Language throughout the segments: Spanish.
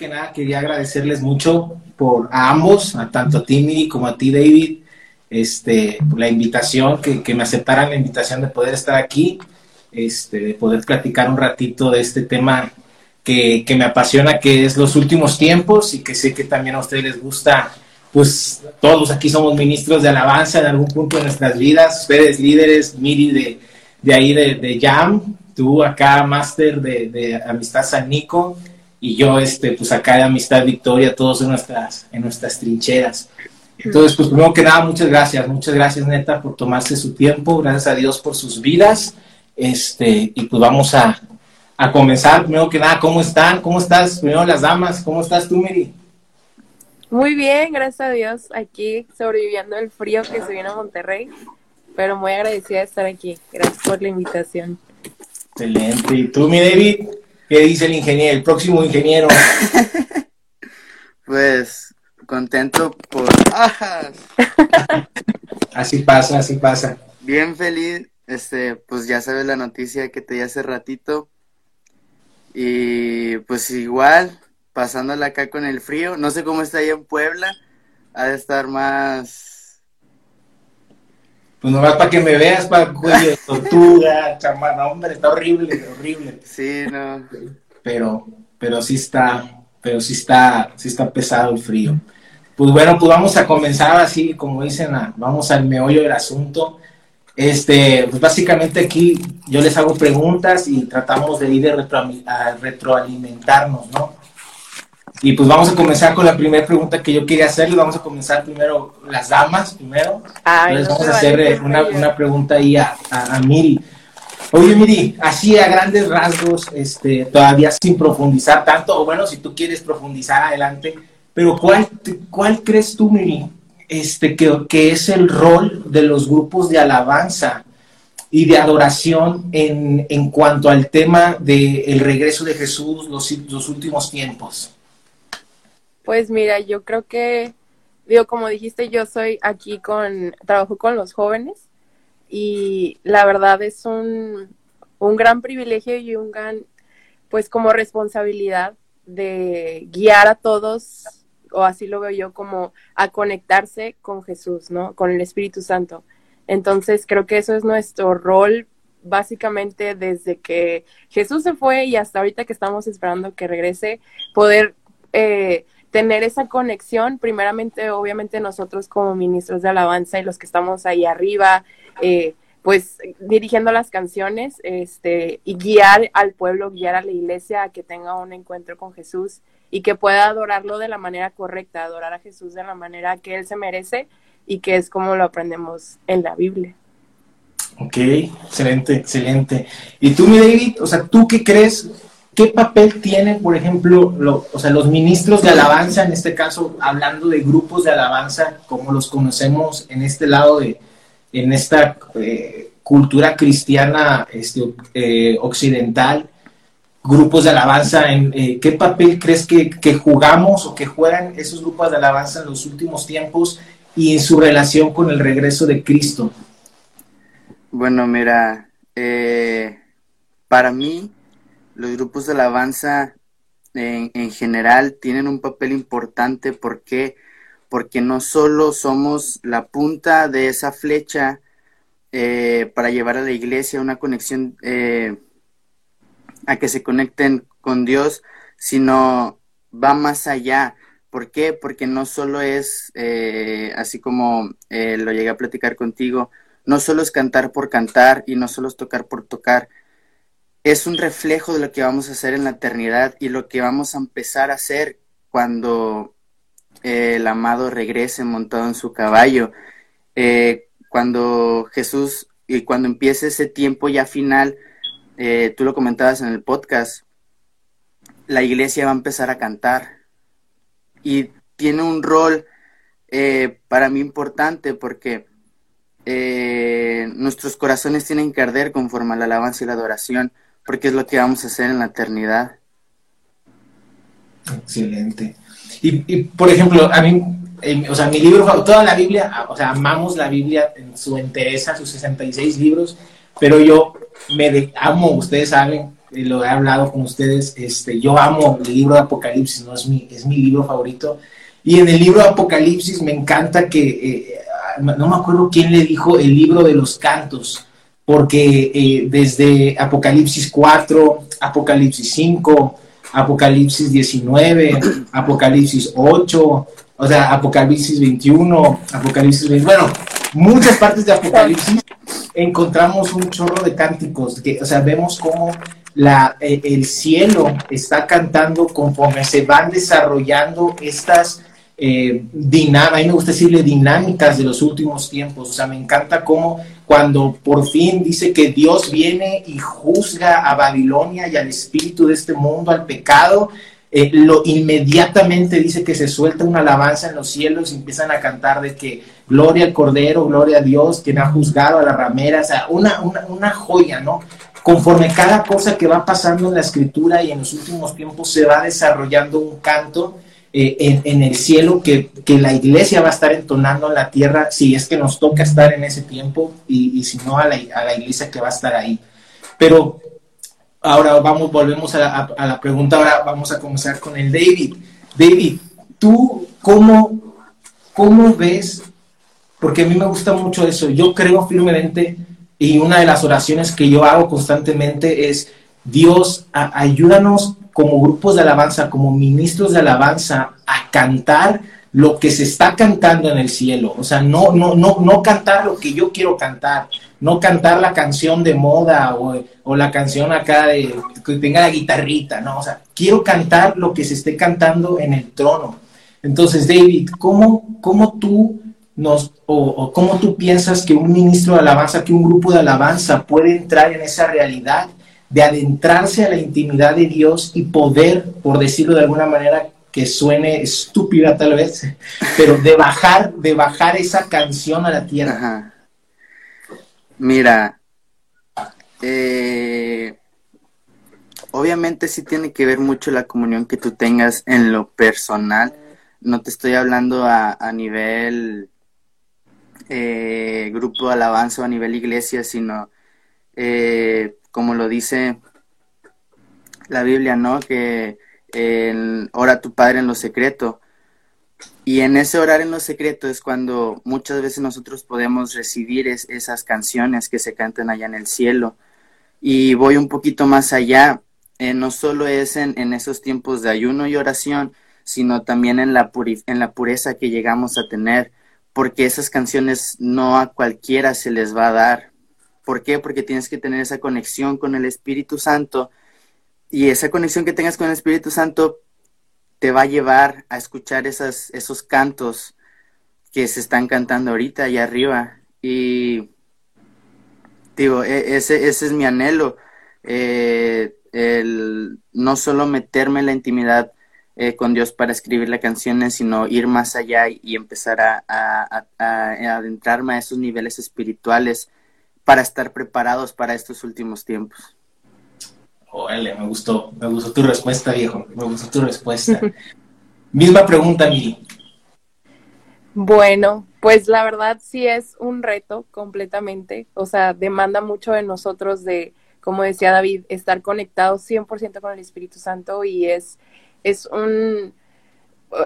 que nada quería agradecerles mucho por a ambos, a tanto a ti Miri como a ti David, este, la invitación, que, que me aceptaran la invitación de poder estar aquí, este, de poder platicar un ratito de este tema que, que me apasiona, que es los últimos tiempos y que sé que también a ustedes les gusta pues todos aquí somos ministros de alabanza en algún punto de nuestras vidas, ustedes líderes, Miri de, de ahí de, de Jam, tú acá máster de, de, Amistad San Nico y yo este pues acá de Amistad Victoria, todos en nuestras, en nuestras trincheras. Entonces, pues primero que nada, muchas gracias, muchas gracias neta por tomarse su tiempo, gracias a Dios por sus vidas, este, y pues vamos a, a comenzar, primero que nada, ¿cómo están? ¿Cómo estás? Primero las damas, ¿cómo estás tú, Miri? Muy bien, gracias a Dios, aquí sobreviviendo el frío que se viene a Monterrey, pero muy agradecida de estar aquí. Gracias por la invitación. Excelente. ¿Y tú, mi David? ¿Qué dice el ingeniero, el próximo ingeniero? pues contento por... así pasa, así pasa. Bien feliz, este, pues ya sabes la noticia que te di hace ratito. Y pues igual, pasándola acá con el frío. No sé cómo está ahí en Puebla. Ha de estar más. Pues nomás para que me veas, para cuello de tortuga, chamana, hombre, está horrible, horrible. Sí, no. Pero, pero sí está, pero sí está, sí está pesado el frío. Pues bueno, pues vamos a comenzar así, como dicen, vamos al meollo del asunto. Este, pues básicamente aquí yo les hago preguntas y tratamos de ir a retroalimentarnos, ¿no? Y pues vamos a comenzar con la primera pregunta que yo quería hacerle. Vamos a comenzar primero las damas, primero. Entonces vamos a hacer eh, una, una, pregunta ahí a, a, Miri. Oye, Miri, así a grandes rasgos, este, todavía sin profundizar tanto, o bueno, si tú quieres profundizar adelante, pero ¿cuál, cuál crees tú, Miri, este, que, que es el rol de los grupos de alabanza y de adoración en, en cuanto al tema del el regreso de Jesús, los, los últimos tiempos? Pues mira, yo creo que, digo, como dijiste, yo soy aquí con, trabajo con los jóvenes y la verdad es un, un gran privilegio y un gran, pues como responsabilidad de guiar a todos, o así lo veo yo, como a conectarse con Jesús, ¿no? Con el Espíritu Santo. Entonces creo que eso es nuestro rol básicamente desde que Jesús se fue y hasta ahorita que estamos esperando que regrese, poder eh, tener esa conexión, primeramente, obviamente nosotros como ministros de alabanza y los que estamos ahí arriba, eh, pues dirigiendo las canciones, este, y guiar al pueblo, guiar a la iglesia a que tenga un encuentro con Jesús y que pueda adorarlo de la manera correcta, adorar a Jesús de la manera que Él se merece y que es como lo aprendemos en la Biblia. Ok, excelente, excelente. ¿Y tú, mi David, o sea, tú qué crees ¿Qué papel tienen, por ejemplo, o sea, los ministros de alabanza, en este caso, hablando de grupos de alabanza, como los conocemos en este lado de, en esta eh, cultura cristiana este, eh, occidental, grupos de alabanza, eh, ¿qué papel crees que, jugamos o que juegan esos grupos de alabanza en los últimos tiempos y en su relación con el regreso de Cristo? Bueno, mira, para mí los grupos de alabanza en, en general tienen un papel importante. ¿Por qué? Porque no solo somos la punta de esa flecha eh, para llevar a la iglesia una conexión, eh, a que se conecten con Dios, sino va más allá. ¿Por qué? Porque no solo es, eh, así como lo llegué a platicar contigo, no solo es cantar por cantar y no solo es tocar por tocar, es un reflejo de lo que vamos a hacer en la eternidad y lo que vamos a empezar a hacer cuando eh, el amado regrese montado en su caballo. Eh, cuando Jesús y cuando empiece ese tiempo ya final, eh, tú lo comentabas en el podcast, la iglesia va a empezar a cantar y tiene un rol para mí importante porque nuestros corazones tienen que arder conforme a la alabanza y la adoración porque es lo que vamos a hacer en la eternidad. Excelente. Y, por ejemplo, a mí, o sea, mi libro, toda la Biblia, o sea, amamos la Biblia en su entereza, sus 66 libros, pero yo me amo, ustedes saben, lo he hablado con ustedes, este, yo amo el libro de Apocalipsis, ¿no? es, mi, es mi libro favorito. Y en el libro de Apocalipsis me encanta que, eh, no me acuerdo quién le dijo el libro de los cantos, porque eh, desde Apocalipsis 4, Apocalipsis 5, Apocalipsis 19, Apocalipsis 8, o sea, Apocalipsis 21, Apocalipsis 20, bueno, muchas partes de Apocalipsis encontramos un chorro de cánticos, que, o sea, vemos cómo la, eh, el cielo está cantando conforme se van desarrollando estas eh, dinámicas, a mí me gusta decirle dinámicas de los últimos tiempos, o sea, me encanta cómo cuando por fin dice que Dios viene y juzga a Babilonia y al espíritu de este mundo, al pecado, eh, lo inmediatamente dice que se suelta una alabanza en los cielos y empiezan a cantar de que gloria al Cordero, gloria a Dios, quien ha juzgado a la ramera, o sea, una, una, una joya, ¿no? Conforme cada cosa que va pasando en la escritura y en los últimos tiempos se va desarrollando un canto eh, en, el cielo que, la iglesia va a estar entonando en la tierra si es que nos toca estar en ese tiempo y, si no a la, a la, iglesia que va a estar ahí. Pero ahora vamos, volvemos a la, pregunta, ahora vamos a comenzar con el David. David, ¿tú cómo, cómo ves? Porque a mí me gusta mucho eso, yo creo firmemente y una de las oraciones que yo hago constantemente es, Dios, ayúdanos como grupos de alabanza, como ministros de alabanza, a cantar lo que se está cantando en el cielo. O sea, no, no, no, no cantar lo que yo quiero cantar, no cantar la canción de moda o, o la canción acá de que tenga la guitarrita, no, o sea, quiero cantar lo que se esté cantando en el trono. Entonces, David, ¿cómo, cómo tú nos, o, cómo tú piensas que un ministro de alabanza, que un grupo de alabanza puede entrar en esa realidad de adentrarse a la intimidad de Dios y poder, por decirlo de alguna manera que suene estúpida tal vez, pero de bajar, de bajar esa canción a la tierra. Mira, eh, obviamente sí tiene que ver mucho la comunión que tú tengas en lo personal. No te estoy hablando a, a nivel eh, grupo de alabanza o a nivel iglesia, sino eh, como lo dice la Biblia, ¿no? Que ora tu Padre en lo secreto. Y en ese orar en lo secreto es cuando muchas veces nosotros podemos recibir esas canciones que se cantan allá en el cielo. Y voy un poquito más allá, eh, no solo es en, en, esos tiempos de ayuno y oración, sino también en la, en la pureza que llegamos a tener, porque esas canciones no a cualquiera se les va a dar, ¿Por qué? Porque tienes que tener esa conexión con el Espíritu Santo y esa conexión que tengas con el Espíritu Santo te va a llevar a escuchar esos cantos que se están cantando ahorita allá arriba. Y digo, e, ese, ese es mi anhelo, eh, el no solo meterme en la intimidad eh, con Dios para escribir las canciones, sino ir más allá y empezar a adentrarme a esos niveles espirituales para estar preparados para estos últimos tiempos. Órale, me gustó, me gustó tu respuesta, viejo, me gustó tu respuesta. Misma pregunta, Miri. Bueno, pues la verdad sí es un reto completamente, o sea, demanda mucho de nosotros de, como decía David, estar conectados 100% con el Espíritu Santo y es, es un,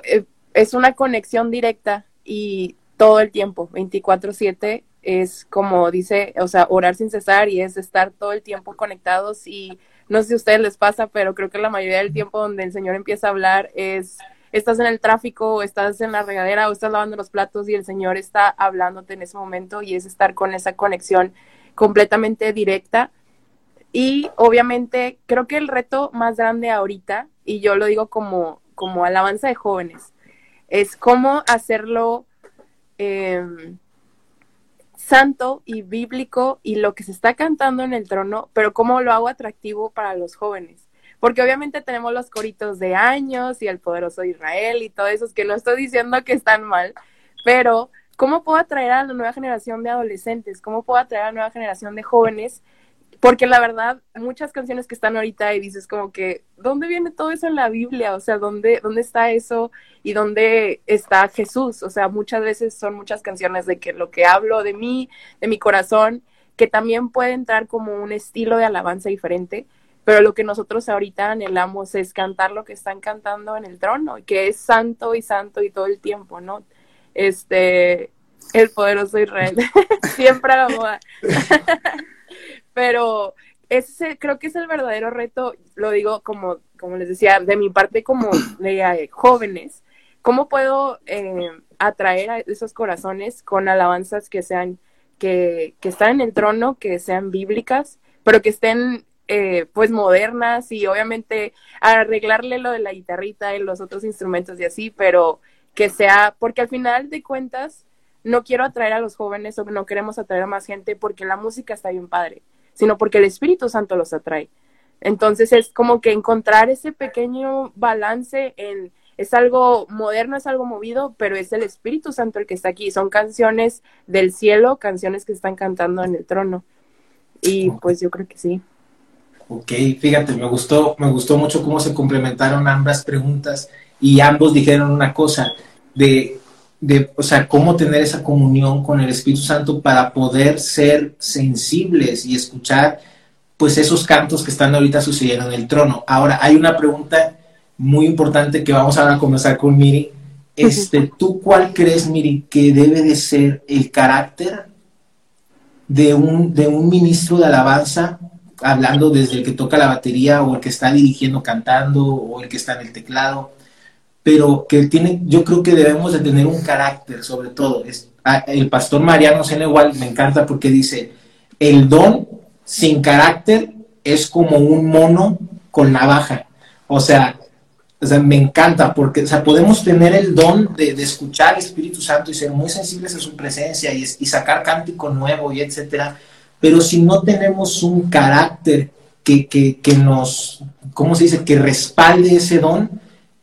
eh, es una conexión directa y todo el tiempo, 24/7 es como dice, o sea, orar sin cesar y es estar todo el tiempo conectados y no sé si a ustedes les pasa, pero creo que la mayoría del tiempo donde el Señor empieza a hablar es, estás en el tráfico o estás en la regadera o estás lavando los platos y el Señor está hablándote en ese momento y es estar con esa conexión completamente directa. Y obviamente creo que el reto más grande ahorita, y yo lo digo como, como alabanza de jóvenes, es cómo hacerlo eh, santo y bíblico y lo que se está cantando en el trono, pero cómo lo hago atractivo para los jóvenes. Porque obviamente tenemos los coritos de años y el poderoso Israel y todo eso, que no estoy diciendo que están mal, pero ¿cómo puedo atraer a la nueva generación de adolescentes? ¿Cómo puedo atraer a la nueva generación de jóvenes porque la verdad, muchas canciones que están ahorita y dices como que, ¿dónde viene todo eso en la Biblia? O sea, ¿dónde, dónde está eso y dónde está Jesús? O sea, muchas veces son muchas canciones de que lo que hablo de mí, de mi corazón, que también puede entrar como un estilo de alabanza diferente, pero lo que nosotros ahorita anhelamos es cantar lo que están cantando en el trono, que es santo y santo y todo el tiempo, ¿no? Este, el poderoso Israel, siempre a. pero ese creo que es el verdadero reto, lo digo como, como les decía, de mi parte como de eh, jóvenes, ¿cómo puedo eh, atraer a esos corazones con alabanzas que sean, que, que están en el trono, que sean bíblicas, pero que estén eh, pues modernas y obviamente arreglarle lo de la guitarrita y los otros instrumentos y así, pero que sea, porque al final de cuentas no quiero atraer a los jóvenes o no queremos atraer a más gente porque la música está bien padre, sino porque el Espíritu Santo los atrae. Entonces es como que encontrar ese pequeño balance en es algo moderno, es algo movido, pero es el Espíritu Santo el que está aquí. Son canciones del cielo, canciones que están cantando en el trono. Y pues yo creo que sí. Ok, fíjate, me gustó, me gustó mucho cómo se complementaron ambas preguntas y ambos dijeron una cosa de, de, o sea, cómo tener esa comunión con el Espíritu Santo para poder ser sensibles y escuchar pues esos cantos que están ahorita sucediendo en el trono. Ahora, hay una pregunta muy importante que vamos ahora a comenzar con Miri. Este, ¿Tú cuál crees, Miri, que debe de ser el carácter de un, de un ministro de alabanza hablando desde el que toca la batería o el que está dirigiendo cantando o el que está en el teclado, pero que tiene, yo creo que debemos de tener un carácter sobre todo. Es, el pastor Mariano igual me encanta porque dice, el don sin carácter es como un mono con navaja. O sea, o sea, me encanta porque o sea, podemos tener el don de, escuchar al Espíritu Santo y ser muy sensibles a su presencia y, y sacar cántico nuevo y etcétera pero si no tenemos un carácter que, que, nos, ¿cómo se dice?, que respalde ese don,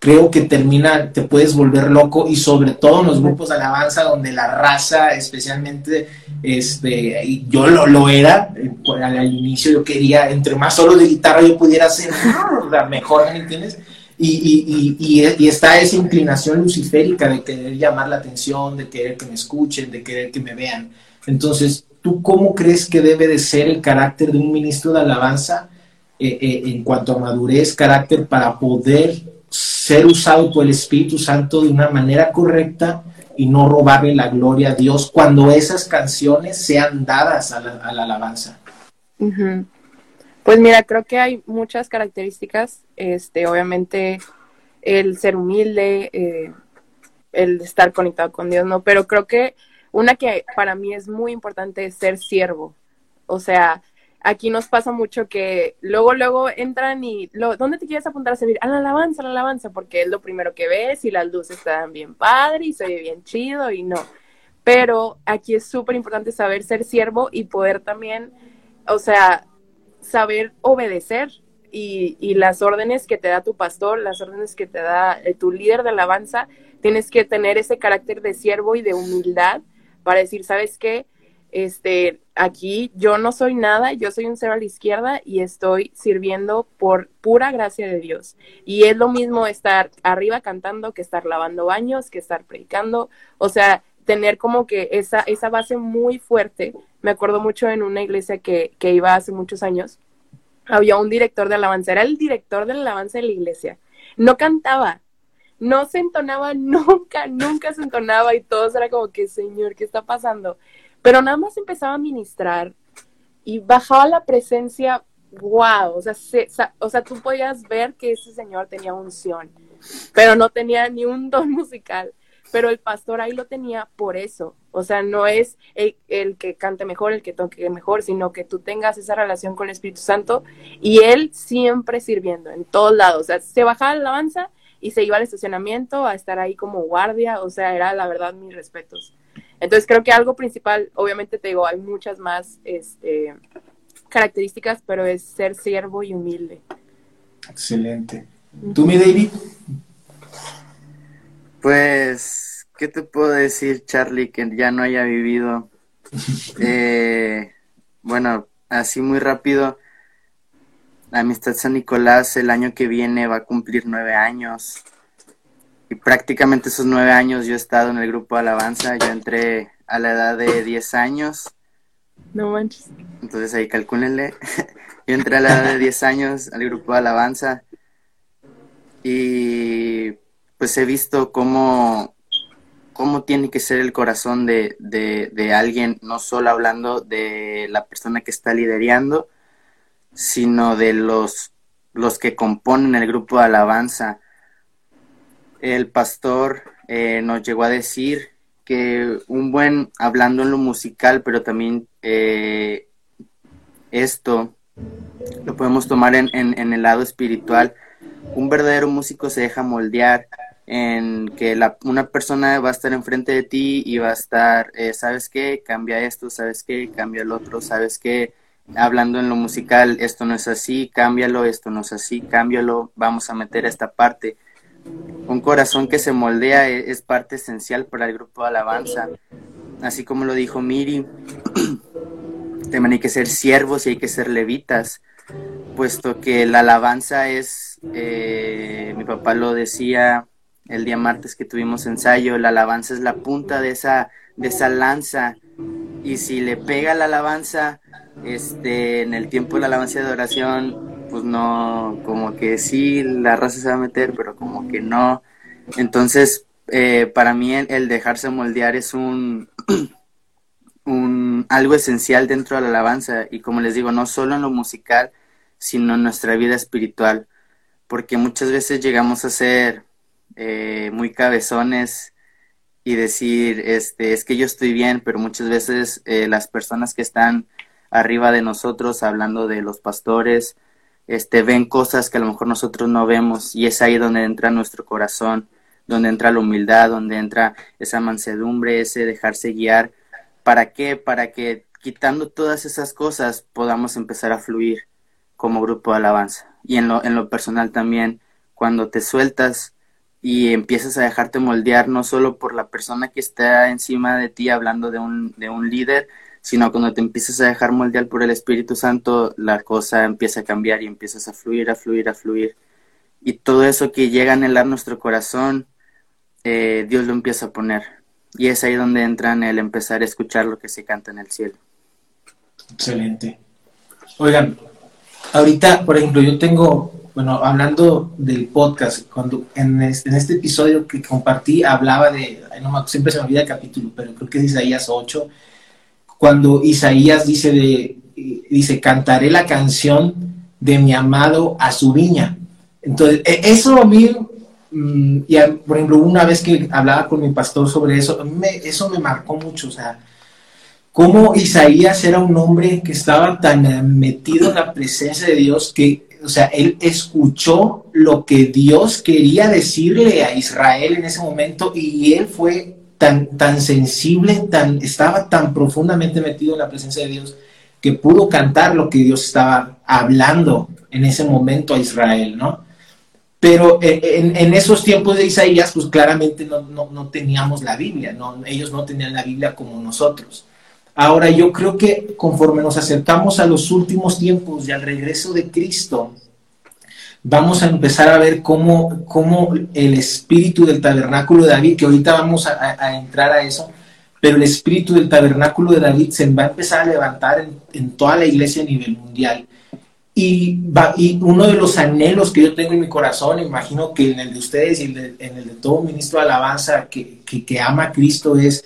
creo que termina, te puedes volver loco y sobre todo en los grupos de alabanza donde la raza, especialmente, este, y yo lo, lo era, eh, al, inicio yo quería, entre más solo de guitarra yo pudiera hacer, mejor, ¿me entiendes? Y, y, y, está esa inclinación luciférica de querer llamar la atención, de querer que me escuchen, de querer que me vean. Entonces, ¿tú cómo crees que debe de ser el carácter de un ministro de alabanza eh, eh, en cuanto a madurez, carácter para poder ser usado por el Espíritu Santo de una manera correcta y no robarle la gloria a Dios cuando esas canciones sean dadas a la, alabanza? Pues mira, creo que hay muchas características, este, obviamente el ser humilde, eh, el estar conectado con Dios, ¿no? Pero creo que una que para mí es muy importante es ser siervo. O sea, aquí nos pasa mucho que luego, luego entran y, lo, ¿dónde te quieres apuntar a servir? A la alabanza, a la alabanza, porque es lo primero que ves y las luces están bien padre y soy bien chido y no. Pero aquí es súper importante saber ser siervo y poder también, o sea, saber obedecer y, y, las órdenes que te da tu pastor, las órdenes que te da eh, tu líder de alabanza, tienes que tener ese carácter de siervo y de humildad para decir, ¿sabes qué? Este, aquí yo no soy nada, yo soy un cero a la izquierda y estoy sirviendo por pura gracia de Dios. Y es lo mismo estar arriba cantando que estar lavando baños, que estar predicando, o sea, tener como que esa, esa base muy fuerte. Me acuerdo mucho en una iglesia que, que iba hace muchos años, había un director de alabanza, era el director de la alabanza de la iglesia. No cantaba, no se entonaba nunca, nunca se entonaba y todos era como que, Señor, ¿qué está pasando? Pero nada más empezaba a ministrar y bajaba la presencia, wow, o sea, o sea, tú podías ver que ese señor tenía unción, pero no tenía ni un don musical. Pero el pastor ahí lo tenía por eso. O sea, no es el, el, que cante mejor, el que toque mejor, sino que tú tengas esa relación con el Espíritu Santo y él siempre sirviendo en todos lados. O sea, se bajaba la alabanza y se iba al estacionamiento a estar ahí como guardia, o sea, era la verdad mis respetos. Entonces creo que algo principal, obviamente te digo, hay muchas más este, características, pero es ser siervo y humilde. Excelente. ¿Tú, mi David? Pues, ¿qué te puedo decir, Charlie, que ya no haya vivido? eh, bueno, así muy rápido, Amistad San Nicolás el año que viene va a cumplir nueve años. Y prácticamente esos nueve años yo he estado en el grupo de alabanza. Yo entré a la edad de diez años. No manches. Entonces ahí calcúlenle. Yo entré a la edad de 10 años al grupo de alabanza y pues he visto cómo, cómo tiene que ser el corazón de, de, alguien, no solo hablando de la persona que está liderando, sino de los, los que componen el grupo de alabanza. El pastor eh, nos llegó a decir que un buen, hablando en lo musical, pero también eh, esto lo podemos tomar en, en, el lado espiritual. Un verdadero músico se deja moldear en que la, una persona va a estar enfrente de ti y va a estar, eh, ¿sabes qué? Cambia esto, ¿sabes qué? Cambia el otro, ¿sabes qué? Hablando en lo musical, esto no es así, cámbialo, esto no es así, cámbialo, vamos a meter esta parte. Un corazón que se moldea es, es parte esencial para el grupo de alabanza. Así como lo dijo Miri, también hay que ser siervos y hay que ser levitas, puesto que la alabanza es, eh, mi papá lo decía el día martes que tuvimos ensayo, la alabanza es la punta de esa, de esa lanza, y si le pega la alabanza, este, en el tiempo de la alabanza de oración, pues no, como que sí, la raza se va a meter, pero como que no. Entonces, eh, para mí el dejarse moldear es un un, algo esencial dentro de la alabanza y como les digo, no solo en lo musical, sino en nuestra vida espiritual, porque muchas veces llegamos a ser eh, muy cabezones y decir, este, es que yo estoy bien, pero muchas veces eh, las personas que están arriba de nosotros, hablando de los pastores, este, ven cosas que a lo mejor nosotros no vemos y es ahí donde entra nuestro corazón, donde entra la humildad, donde entra esa mansedumbre, ese dejarse guiar ¿Para qué? Para que quitando todas esas cosas podamos empezar a fluir como grupo de alabanza. Y en lo, en lo personal también, cuando te sueltas y empiezas a dejarte moldear no solo por la persona que está encima de ti hablando de un, de un líder, sino cuando te empiezas a dejar moldear por el Espíritu Santo, la cosa empieza a cambiar y empiezas a fluir, a fluir, a fluir. Y todo eso que llega a anhelar nuestro corazón, eh, Dios lo empieza a poner. Y es ahí donde entran el empezar a escuchar lo que se canta en el cielo. Excelente. Oigan, ahorita, por ejemplo, yo tengo, bueno, hablando del podcast, cuando en este, episodio que compartí hablaba de, no, siempre se me olvida el capítulo, pero creo que es Isaías 8, cuando Isaías dice de, dice, cantaré la canción de mi amado a su viña. Entonces, e, eso a mí Mm, y por ejemplo, una vez que hablaba con mi pastor sobre eso, eso me marcó mucho, o sea, cómo Isaías era un hombre que estaba tan metido en la presencia de Dios que, o sea, él escuchó lo que Dios quería decirle a Israel en ese momento y él fue tan, tan sensible, tan, estaba tan profundamente metido en la presencia de Dios que pudo cantar lo que Dios estaba hablando en ese momento a Israel, ¿no? Pero eh, en, esos tiempos de Isaías, pues claramente no, teníamos la Biblia, no, ellos no tenían la Biblia como nosotros. Ahora yo creo que conforme nos acercamos a los últimos tiempos y al regreso de Cristo, vamos a empezar a ver cómo, cómo el espíritu del tabernáculo de David, que ahorita vamos a, entrar a eso, pero el espíritu del tabernáculo de David se va a empezar a levantar en, en toda la iglesia a nivel mundial. Y, y, uno de los anhelos que yo tengo en mi corazón, imagino que en el de ustedes y en el de todo ministro de alabanza que, que, ama a Cristo es,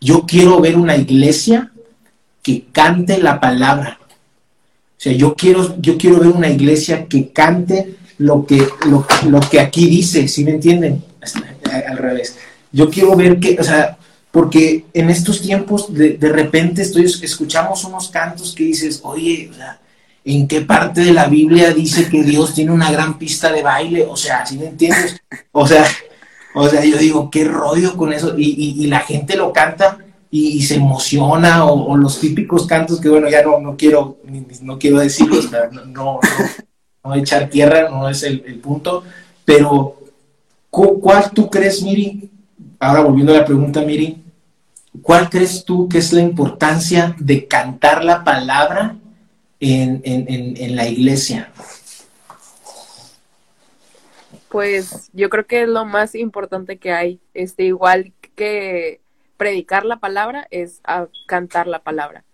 yo quiero ver una iglesia que cante la palabra. Sea, yo quiero, yo quiero ver una iglesia que cante lo que, lo, lo que aquí dice, ¿sí me entienden? Al revés. Yo quiero ver que, o sea, porque en estos tiempos de, de repente estoy, escuchamos unos cantos que dices, oye, en qué parte de la Biblia dice que Dios tiene una gran pista de baile, o sea, ¿sí me entiendes? O sea, o sea, yo digo, qué rollo con eso, y, la gente lo canta y, se emociona, o, los típicos cantos que, bueno, ya no, no quiero, no quiero decirlos, no, no, echar tierra, no es el, punto, pero ¿cuál tú crees, Miri? Ahora volviendo a la pregunta, Miri, ¿cuál crees tú que es la importancia de cantar la palabra en, la iglesia? Pues yo creo que es lo más importante que hay. Este, igual que predicar la palabra es cantar la palabra.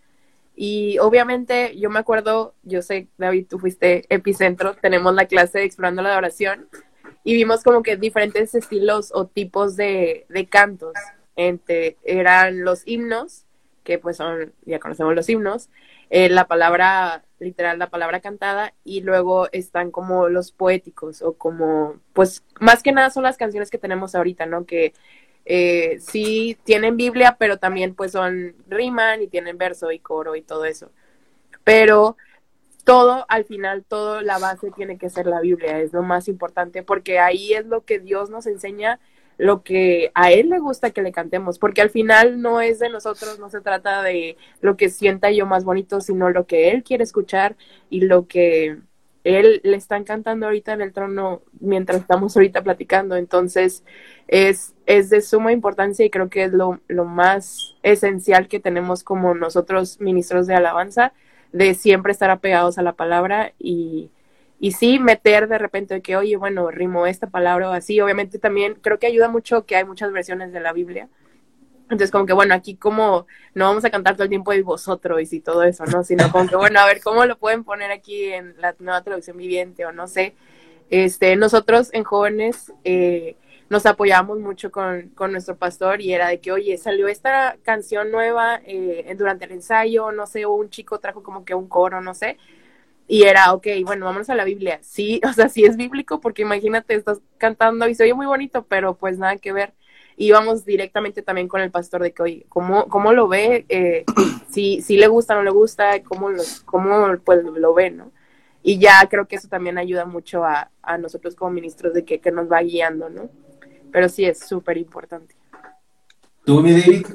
Y obviamente yo me acuerdo, yo sé, David, tú fuiste epicentro, tenemos la clase de Explorando la Adoración y vimos como que diferentes estilos o tipos de, de cantos. Entre, eran los himnos, que pues son, ya conocemos los himnos, eh, la palabra, literal, la palabra cantada, y luego están como los poéticos, o como, pues más que nada son las canciones que tenemos ahorita, ¿no? Que eh, sí tienen Biblia, pero también pues son riman y tienen verso y coro y todo eso. Pero todo, al final, todo la base tiene que ser la Biblia, es lo más importante, porque ahí es lo que Dios nos enseña, lo que a Él le gusta que le cantemos, porque al final no es de nosotros, no se trata de lo que sienta yo más bonito, sino lo que Él quiere escuchar y lo que Él le está cantando ahorita en el trono mientras estamos ahorita platicando. Entonces, es, es de suma importancia y creo que es lo, lo más esencial que tenemos como nosotros ministros de alabanza de siempre estar apegados a la palabra y, y sí meter de repente de que, oye, bueno, rimo esta palabra o así. Obviamente también creo que ayuda mucho que hay muchas versiones de la Biblia. Entonces, como que, bueno, aquí como no vamos a cantar todo el tiempo de vosotros y todo eso, ¿no? Sino como que, bueno, a ver cómo lo pueden poner aquí en la nueva televisión viviente o no sé. Este, nosotros en jóvenes eh, nos apoyamos mucho con, con, nuestro pastor y era de que, oye, salió esta canción nueva eh, durante el ensayo, no sé, o un chico trajo como que un coro, no sé. Y era, ok, bueno, vámonos a la Biblia. Sí, o sea, sí es bíblico, porque imagínate, estás cantando y se oye muy bonito, pero pues nada que ver. Y vamos directamente también con el pastor de que, oye, ¿cómo, cómo lo ve? Eh, si, si le gusta, no le gusta, ¿cómo lo, cómo, pues, lo ve, no? Y ya creo que eso también ayuda mucho a, a nosotros como ministros de que, que nos va guiando, ¿no? Pero sí es súper importante. ¿Tú, mi David?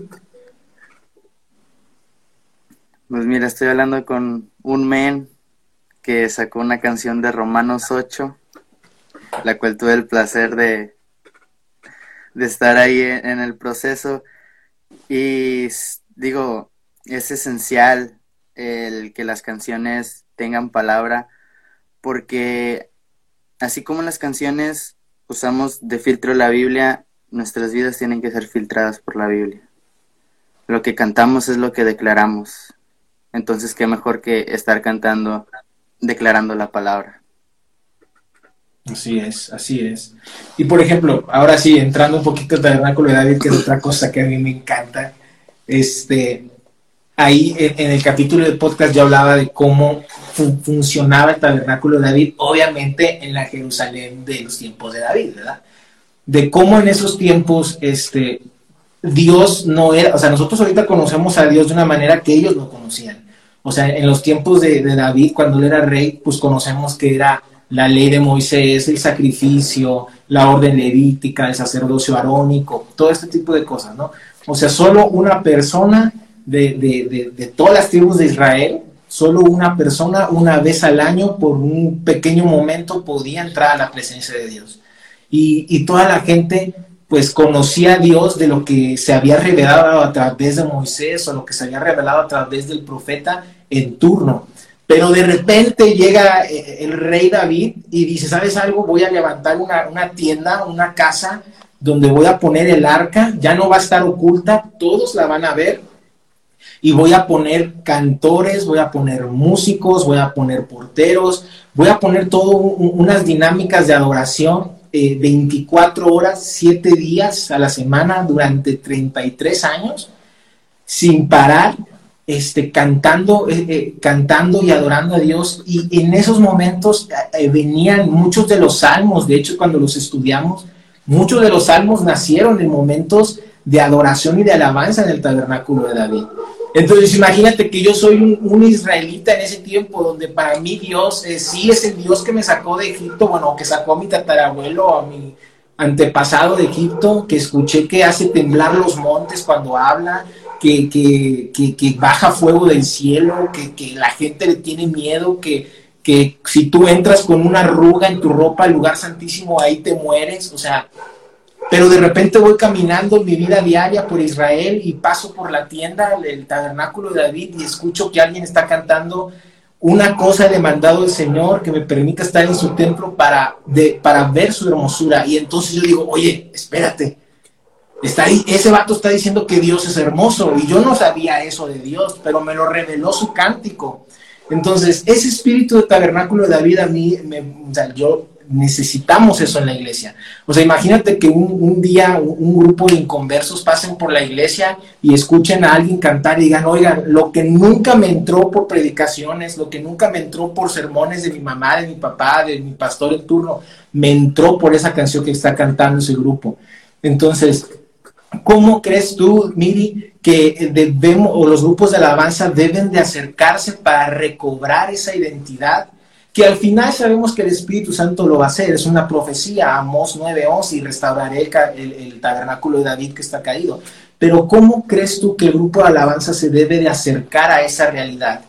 Pues mira, estoy hablando con un men que sacó una canción de Romanos 8, la cual tuve el placer de, de estar ahí en, el proceso. Y digo, es esencial el que las canciones tengan palabra, porque así como las canciones usamos de filtro la Biblia, nuestras vidas tienen que ser filtradas por la Biblia. Lo que cantamos es lo que declaramos. Entonces, qué mejor que estar cantando, declarando la palabra. Así es, así es. Y por ejemplo, ahora sí, entrando un poquito al tabernáculo de David, que es otra cosa que a mí me encanta, este, ahí en, el capítulo del podcast yo hablaba de cómo funcionaba el tabernáculo de David, obviamente en la Jerusalén de los tiempos de David, ¿verdad? De cómo en esos tiempos este, Dios no era, o sea, nosotros ahorita conocemos a Dios de una manera que ellos no conocían. O sea, en los tiempos de, de David, cuando él era rey, pues conocemos que era la ley de Moisés, el sacrificio, la orden levítica, el sacerdocio arónico, todo este tipo de cosas, ¿no? O sea, solo una persona de, de, de, todas las tribus de Israel, solo una persona una vez al año por un pequeño momento podía entrar a la presencia de Dios. Y, y, toda la gente pues conocía a Dios de lo que se había revelado a través de Moisés o lo que se había revelado a través del profeta en turno. Pero de repente llega eh, el rey David y dice, ¿sabes algo? Voy a levantar una, una tienda, una casa donde voy a poner el arca, ya no va a estar oculta, todos la van a ver y voy a poner cantores, voy a poner músicos, voy a poner porteros, voy a poner todo unas dinámicas de adoración 24 eh, horas, 7 días a la semana durante 33 años, sin parar, este, cantando, eh, eh, cantando y adorando a Dios. Y en esos momentos venían muchos de los salmos, de hecho cuando los estudiamos, muchos de los salmos nacieron en momentos de adoración y de alabanza en el tabernáculo de David. Entonces imagínate que yo soy un, israelita en ese tiempo donde para mí Dios sí es el Dios que me sacó de Egipto, bueno, que sacó a mi tatarabuelo, a mi antepasado de Egipto, que escuché que hace temblar los montes cuando habla, que, que, que, baja fuego del cielo, que, la gente le tiene miedo, que, que si tú entras con una arruga en tu ropa al lugar santísimo, ahí te mueres. O sea, pero de repente voy caminando en mi vida diaria por Israel y paso por la tienda del tabernáculo de David y escucho que alguien está cantando una cosa demandado el Señor que me permita estar en su templo para, de, para ver su hermosura. Y entonces yo digo, oye, espérate, Está ahí, ese vato está diciendo que Dios es hermoso y yo no sabía eso de Dios, pero me lo reveló su cántico. Entonces, ese espíritu de tabernáculo de David a mí, me, o sea, yo necesitamos eso en la iglesia. O sea, imagínate que un, día un, grupo de inconversos pasen por la iglesia y escuchen a alguien cantar y digan, oigan, lo que nunca me entró por predicaciones, lo que nunca me entró por sermones de mi mamá, de mi papá, de mi pastor en turno, me entró por esa canción que está cantando ese grupo. Entonces, ¿cómo crees tú, Miri, que debemos, o los grupos de alabanza deben de acercarse para recobrar esa identidad que al final sabemos que el Espíritu Santo lo va a hacer, es una profecía, Amós 9:11, y restauraré el, tabernáculo de David que está caído. Pero ¿cómo crees tú que el grupo de alabanza se debe de acercar a esa realidad?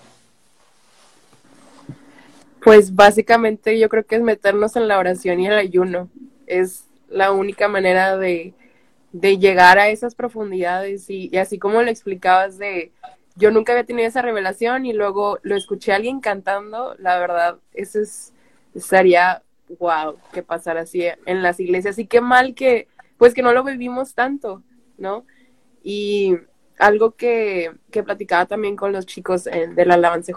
Pues básicamente yo creo que es meternos en la oración y el ayuno. Es la única manera de, llegar a esas profundidades y así como lo explicabas de yo nunca había tenido esa revelación y luego lo escuché a alguien cantando, la verdad, eso es, estaría wow que pasara así en las iglesias y qué mal que, pues que no lo vivimos tanto, ¿no? Y algo que, que platicaba también con los chicos de la alabanza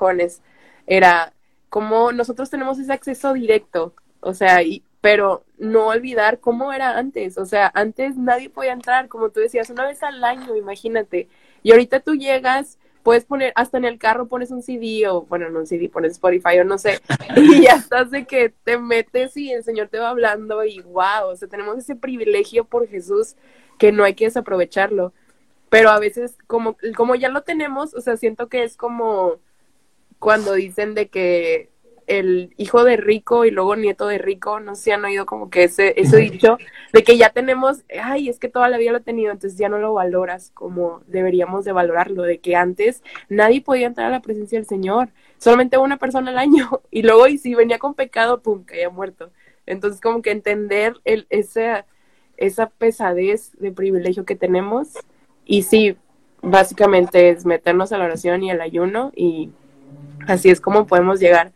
era como nosotros tenemos ese acceso directo, o sea, y, pero no olvidar cómo era antes, o sea, antes nadie podía entrar, como tú decías, una vez al año, imagínate, y ahorita tú llegas puedes poner, hasta en el carro pones un CD o, bueno, no un CD, pones Spotify o no sé, y ya estás de que te metes y el Señor te va hablando y wow, o sea, tenemos ese privilegio por Jesús que no hay que desaprovecharlo. Pero a veces, como, como ya lo tenemos, o sea, siento que es como cuando dicen de que el hijo de rico y luego nieto de rico, no sé si han oído como que ese, ese dicho, de que ya tenemos, ay, es que toda la vida lo he tenido, entonces ya no lo valoras como deberíamos de valorarlo, de que antes nadie podía entrar a la presencia del Señor, solamente una persona al año, y luego y si venía con pecado, pum, caía muerto. Entonces como que entender el, esa, esa pesadez de privilegio que tenemos, y sí, básicamente es meternos a la oración y al ayuno, y así es como podemos llegar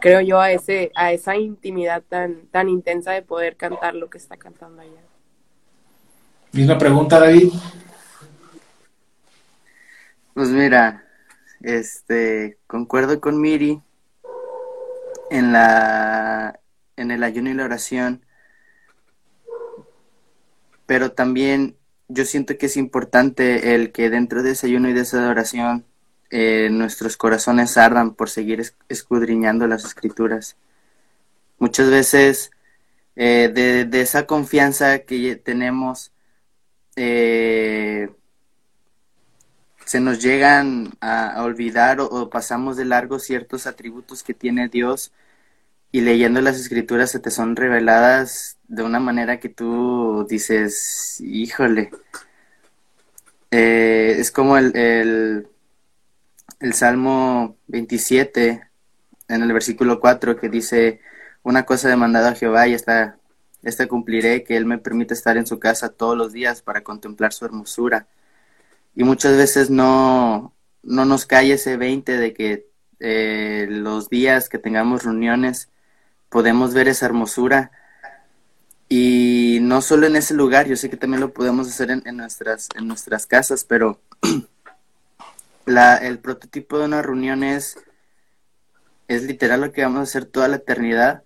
creo yo, a, ese, a esa intimidad tan, tan intensa de poder cantar lo que está cantando allá. Misma pregunta, David. Pues mira, este, concuerdo con Miri en la en el ayuno y la oración, pero también yo siento que es importante el que dentro de ese ayuno y de esa oración eh, nuestros corazones ardan por seguir escudriñando las escrituras. Muchas veces eh, de, esa confianza que tenemos, eh, se nos llegan a, olvidar o, pasamos de largo ciertos atributos que tiene Dios y leyendo las escrituras se te son reveladas de una manera que tú dices, híjole, es como el el Salmo 27, en el versículo 4, que dice, una cosa demandada a Jehová y esta, esta cumpliré, que Él me permite estar en su casa todos los días para contemplar su hermosura. Y muchas veces no, no nos cae ese 20 de que eh, los días que tengamos reuniones podemos ver esa hermosura. Y no solo en ese lugar, yo sé que también lo podemos hacer en, en nuestras, en nuestras casas, pero la, el prototipo de una reunión es, es literal lo que vamos a hacer toda la eternidad,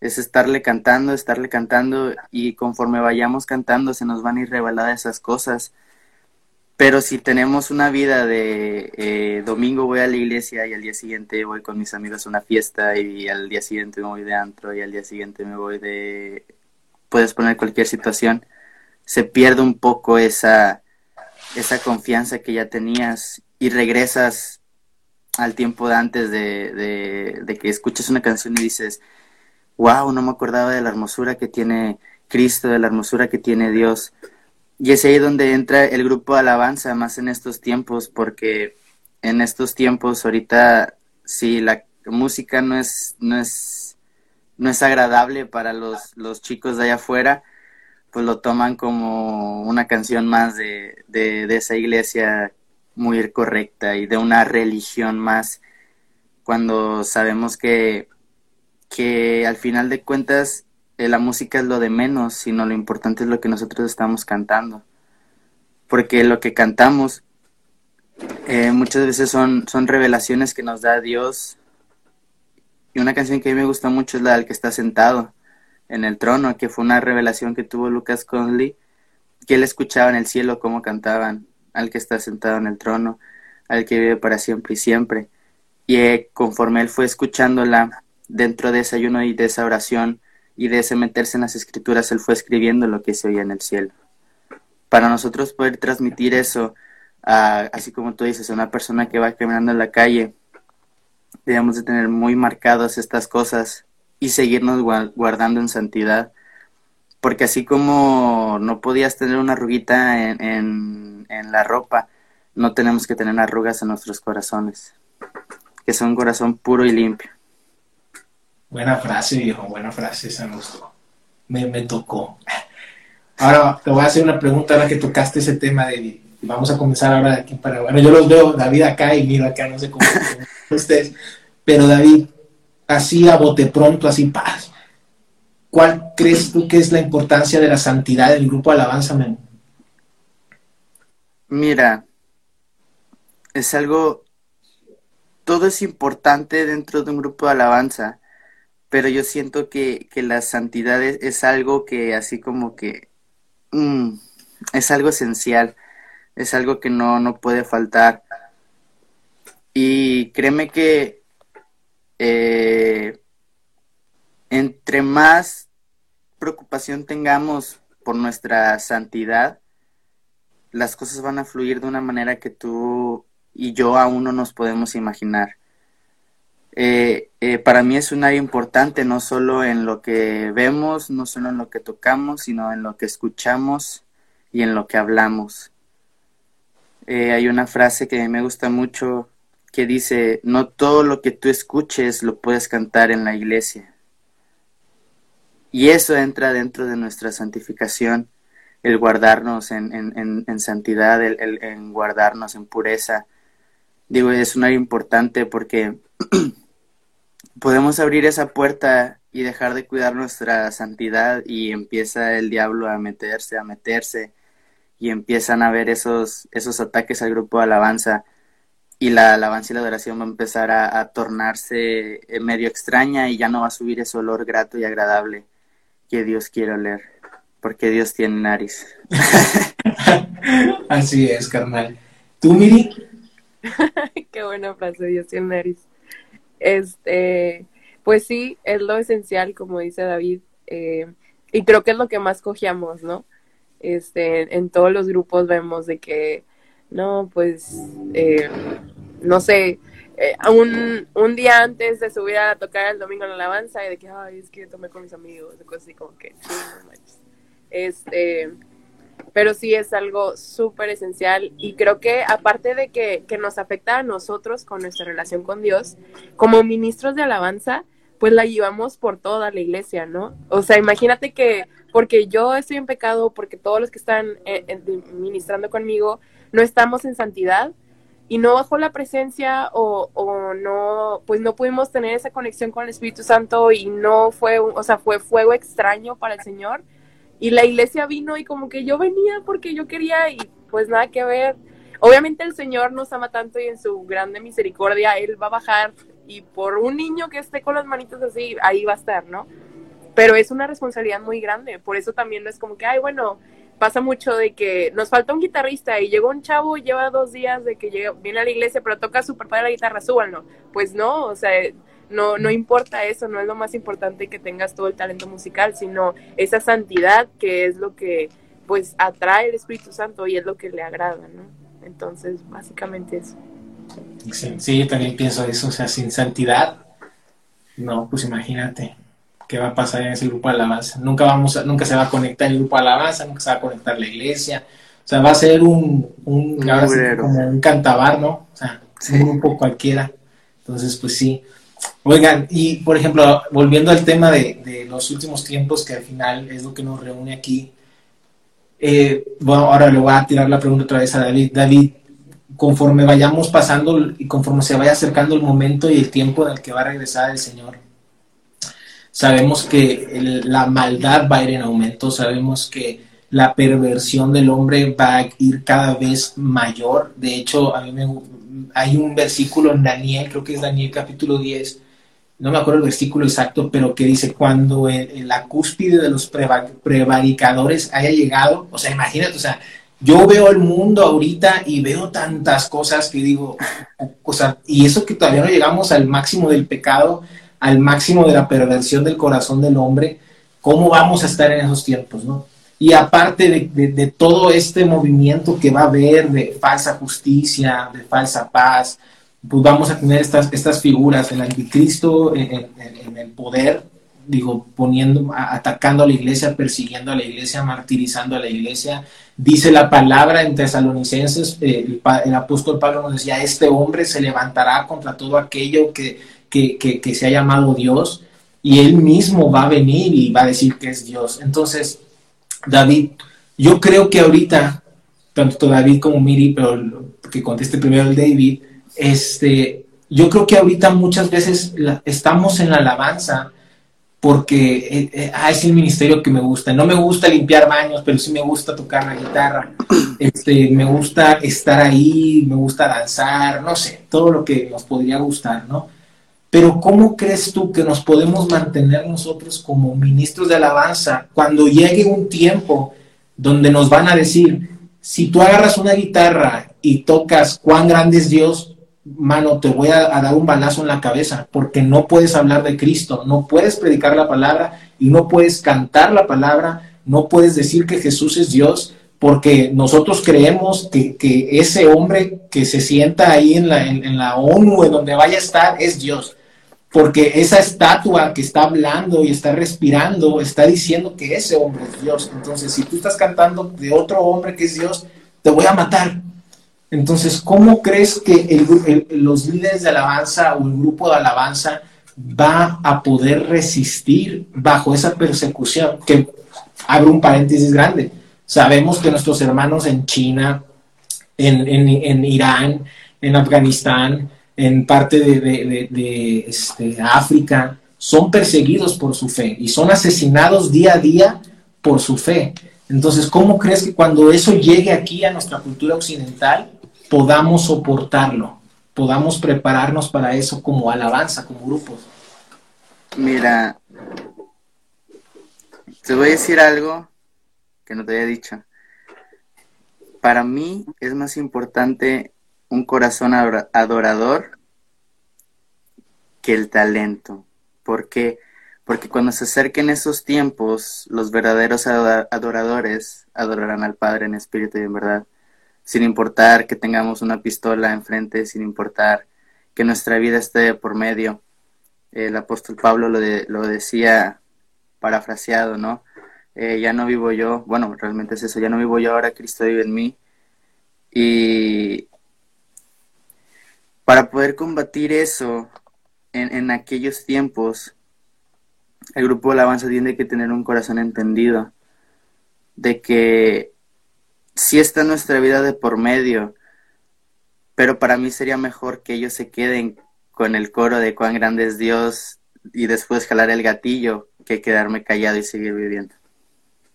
es estarle cantando, estarle cantando y conforme vayamos cantando se nos van a ir reveladas esas cosas. Pero si tenemos una vida de eh, domingo voy a la iglesia y al día siguiente voy con mis amigos a una fiesta y al día siguiente me voy de antro y al día siguiente me voy de... puedes poner cualquier situación, se pierde un poco esa, esa confianza que ya tenías y regresas al tiempo de antes de, de, que escuches una canción y dices, wow, no me acordaba de la hermosura que tiene Cristo, de la hermosura que tiene Dios. Y es ahí donde entra el grupo de alabanza, más en estos tiempos, porque en estos tiempos ahorita si la música no es, no es, no es agradable para los, los chicos de allá afuera, pues lo toman como una canción más de, de esa iglesia muy correcta y de una religión más cuando sabemos que, que al final de cuentas eh, la música es lo de menos, sino lo importante es lo que nosotros estamos cantando. porque lo que cantamos eh, muchas veces son, son revelaciones que nos da Dios. Y una canción que a mí me gusta mucho es la del que está sentado en el trono, que fue una revelación que tuvo Lucas Conley, que él escuchaba en el cielo cómo cantaban al que está sentado en el trono, al que vive para siempre y siempre. Y eh, conforme él fue escuchándola dentro de ese ayuno y de esa oración y de ese meterse en las escrituras, él fue escribiendo lo que se oía en el cielo. Para nosotros poder transmitir eso así como tú dices, una persona que va caminando en la calle, debemos de tener muy marcadas estas cosas y seguirnos guardando en santidad. Porque así como no podías tener una arruguita en, en, la ropa, no tenemos que tener arrugas en nuestros corazones, que son un corazón puro y limpio. Buena frase, viejo, buena frase, esa me, me tocó. Ahora te voy a hacer una pregunta ahora que tocaste ese tema, de vamos a comenzar ahora de aquí para... Bueno, yo los veo, David acá y miro acá, no sé cómo ustedes, pero David, así a bote pronto, así paz. ¿Cuál crees tú que es la importancia de la santidad del grupo Alabanza, men? Mira, es algo, todo es importante dentro de un grupo de alabanza, pero yo siento que, que la santidad es, algo que así como que mm, es algo esencial es algo que no, no puede faltar. Y créeme que eh, entre más preocupación tengamos por nuestra santidad, las cosas van a fluir de una manera que tú y yo aún no nos podemos imaginar. Eh, eh, para mí es un área importante, no solo en lo que vemos, no solo en lo que tocamos, sino en lo que escuchamos y en lo que hablamos. Eh, hay una frase que me gusta mucho que dice, no todo lo que tú escuches lo puedes cantar en la iglesia. Y eso entra dentro de nuestra santificación, el guardarnos en, santidad, el, en guardarnos en pureza. Digo, es un área importante porque podemos abrir esa puerta y dejar de cuidar nuestra santidad y empieza el diablo a meterse, a meterse y empiezan a ver esos, esos ataques al grupo de alabanza y la alabanza y la adoración va a empezar a, tornarse medio extraña y ya no va a subir ese olor grato y agradable que Dios quiere oler, porque Dios tiene nariz. Así es, carnal. ¿Tú, Miri? Qué buena frase, Dios tiene nariz. Este, pues sí, es lo esencial, como dice David, eh, y creo que es lo que más cogíamos, ¿no? este, en todos los grupos vemos de que, no, pues, eh, no sé, eh, un, un, día antes de subir a tocar el domingo en la alabanza y de que, ay, es que tomé con mis amigos, de cosas así como que, Este, pero sí es algo súper esencial y creo que aparte de que, que nos afecta a nosotros con nuestra relación con Dios, como ministros de alabanza, pues la llevamos por toda la iglesia, ¿no? O sea, imagínate que porque yo estoy en pecado, porque todos los que están eh, ministrando conmigo no estamos en santidad y no bajo la presencia o, o, no, pues no pudimos tener esa conexión con el Espíritu Santo y no fue, o sea, fue fuego extraño para el Señor. Y la iglesia vino y como que yo venía porque yo quería y pues nada que ver. Obviamente el Señor nos ama tanto y en su grande misericordia Él va a bajar y por un niño que esté con las manitas así, ahí va a estar, ¿no? Pero es una responsabilidad muy grande, por eso también no es como que, ay, bueno, pasa mucho de que nos falta un guitarrista y llegó un chavo y lleva dos días de que llega, viene a la iglesia pero toca súper padre la guitarra, súbanlo. Pues no, o sea, no, no importa eso, no es lo más importante que tengas todo el talento musical, sino esa santidad que es lo que pues atrae el Espíritu Santo y es lo que le agrada, ¿no? Entonces, básicamente eso. Sí, yo también pienso eso, o sea, sin santidad, no, pues imagínate qué va a pasar en ese grupo de alabanza. Nunca, vamos nunca se va a conectar el grupo de alabanza, nunca se va a conectar la iglesia. O sea, va a ser un, un, como un cantabar, ¿no? O sea, un grupo cualquiera. Entonces, pues sí. Oigan, y por ejemplo, volviendo al tema de, de los últimos tiempos, que al final es lo que nos reúne aquí. Eh, bueno, ahora le voy a tirar la pregunta otra vez a David. David, conforme vayamos pasando y conforme se vaya acercando el momento y el tiempo en el que va a regresar el Señor, sabemos que la maldad va a ir en aumento, sabemos que la perversión del hombre va a ir cada vez mayor. De hecho, a mí me, hay un versículo en Daniel, creo que es Daniel capítulo 10, no me acuerdo el versículo exacto, pero que dice, cuando en, la cúspide de los prevaricadores haya llegado, o sea, imagínate, o sea, yo veo el mundo ahorita y veo tantas cosas que digo, o sea, y eso que todavía no llegamos al máximo del pecado, al máximo de la perversión del corazón del hombre, ¿cómo vamos a estar en esos tiempos, no? Y aparte de, todo este movimiento que va a haber de falsa justicia, de falsa paz, pues vamos a tener estas, estas figuras, el anticristo en, el poder, digo, poniendo, atacando a la iglesia, persiguiendo a la iglesia, martirizando a la iglesia. Dice la palabra en Tesalonicenses, eh, el, apóstol Pablo nos decía, este hombre se levantará contra todo aquello que, que, se ha llamado Dios y él mismo va a venir y va a decir que es Dios. Entonces, David, yo creo que ahorita, tanto David como Miri, pero que conteste primero el David, este, yo creo que ahorita muchas veces estamos en la alabanza porque eh, eh, ah, es el ministerio que me gusta. No me gusta limpiar baños, pero sí me gusta tocar la guitarra. Este, me gusta estar ahí, me gusta danzar, no sé, todo lo que nos podría gustar, ¿no? Pero ¿cómo crees tú que nos podemos mantener nosotros como ministros de alabanza cuando llegue un tiempo donde nos van a decir, si tú agarras una guitarra y tocas cuán grande es Dios, mano, te voy a, dar un balazo en la cabeza, porque no puedes hablar de Cristo, no puedes predicar la palabra y no puedes cantar la palabra, no puedes decir que Jesús es Dios, porque nosotros creemos que, ese hombre que se sienta ahí en la, en la ONU, en donde vaya a estar, es Dios porque esa estatua que está hablando y está respirando está diciendo que ese hombre es Dios. Entonces, si tú estás cantando de otro hombre que es Dios, te voy a matar. Entonces, ¿cómo crees que los líderes de alabanza o el grupo de alabanza va a poder resistir bajo esa persecución? Que abre un paréntesis grande. Sabemos que nuestros hermanos en China, en Irán, en Afganistán, en parte de, este, África, son perseguidos por su fe y son asesinados día a día por su fe. Entonces, ¿cómo crees que cuando eso llegue aquí a nuestra cultura occidental, podamos soportarlo? Podamos prepararnos para eso como alabanza, como grupos. Mira, te voy a decir algo que no te había dicho. Para mí es más importante un corazón adorador que el talento. ¿Por qué? Porque cuando se acerquen esos tiempos, los verdaderos adoradores adorarán al Padre en espíritu y en verdad, sin importar que tengamos una pistola enfrente, sin importar que nuestra vida esté por medio. El apóstol Pablo lo, lo decía parafraseado, ¿no? Eh, ya no vivo yo, bueno, realmente es eso, ya no vivo yo, ahora Cristo vive en mí. Y para poder combatir eso en, aquellos tiempos, el grupo de alabanza tiene que tener un corazón entendido de que si está nuestra vida de por medio, pero para mí sería mejor que ellos se queden con el coro de cuán grande es Dios y después jalar el gatillo que quedarme callado y seguir viviendo.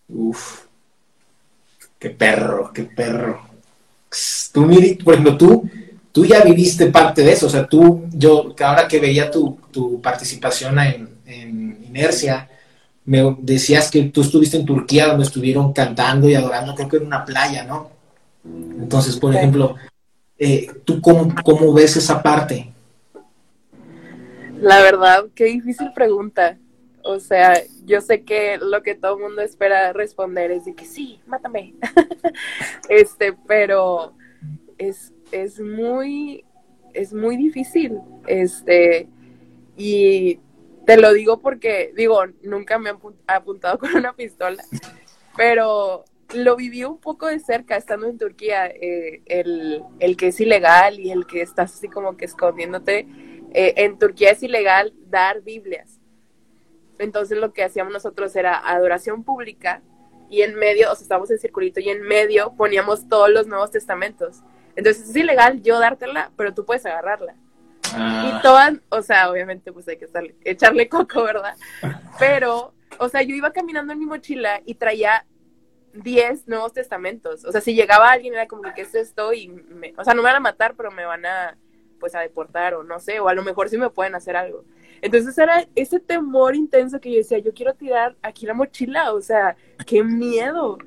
Uf, qué perro, qué perro. Tú, Miri, por ejemplo, tú tú ya viviste parte de eso, o sea, tú, yo, ahora que veía tu, participación en, Inercia, me decías que tú estuviste en Turquía donde estuvieron cantando y adorando, creo que en una playa, ¿no? Entonces, por ejemplo, eh, ¿tú cómo, cómo ves esa parte? La verdad, qué difícil pregunta. O sea, yo sé que lo que todo el mundo espera responder es de que sí, mátame. este, pero es es muy, es muy difícil. Este, y te lo digo porque, digo, nunca me han apuntado con una pistola, pero lo viví un poco de cerca estando en Turquía, eh, el, el, que es ilegal y el que estás así como que escondiéndote. Eh, en Turquía es ilegal dar Biblias. Entonces lo que hacíamos nosotros era adoración pública y en medio, o sea, estábamos en circulito y en medio poníamos todos los Nuevos Testamentos. Entonces es ilegal yo dártela, pero tú puedes agarrarla. Ah. Y todas, o sea, obviamente pues hay que echarle coco, ¿verdad? Pero, o sea, yo iba caminando en mi mochila y traía 10 Nuevos Testamentos. O sea, si llegaba alguien era como que, ¿qué es esto? Y me, o sea, no me van a matar, pero me van a, pues, a deportar o no sé, o a lo mejor sí me pueden hacer algo. Entonces era ese temor intenso que yo decía, yo quiero tirar aquí la mochila, o sea, qué miedo.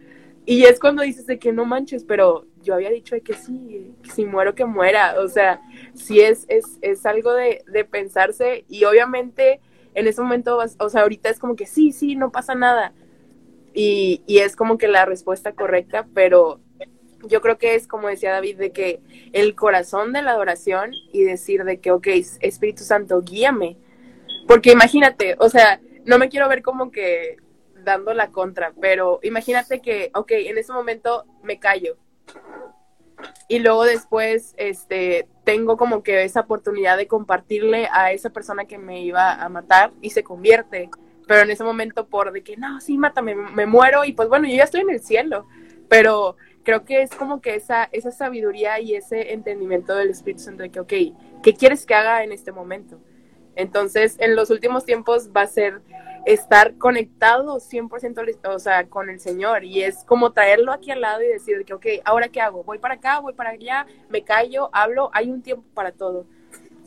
Y es cuando dices de que no manches, pero yo había dicho de que sí, si muero que muera, o sea, sí es, es, es algo de, de pensarse y obviamente en ese momento, o sea, ahorita es como que sí, sí, no pasa nada. Y, y es como que la respuesta correcta, pero yo creo que es como decía David, de que el corazón de la adoración y decir de que, ok, Espíritu Santo, guíame. Porque imagínate, o sea, no me quiero ver como que dando la contra, pero imagínate que, ok, en ese momento me callo. Y luego después, este, tengo como que esa oportunidad de compartirle a esa persona que me iba a matar y se convierte. Pero en ese momento por de que, no, sí, mátame, me muero y pues bueno, yo ya estoy en el cielo. Pero creo que es como que esa, esa sabiduría y ese entendimiento del Espíritu Santo de que, ok, ¿qué quieres que haga en este momento? Entonces, en los últimos tiempos va a ser estar conectado 100% o sea, con el Señor. Y es como traerlo aquí al lado y decir que, ok, ahora qué hago, voy para acá, voy para allá, me callo, hablo, hay un tiempo para todo.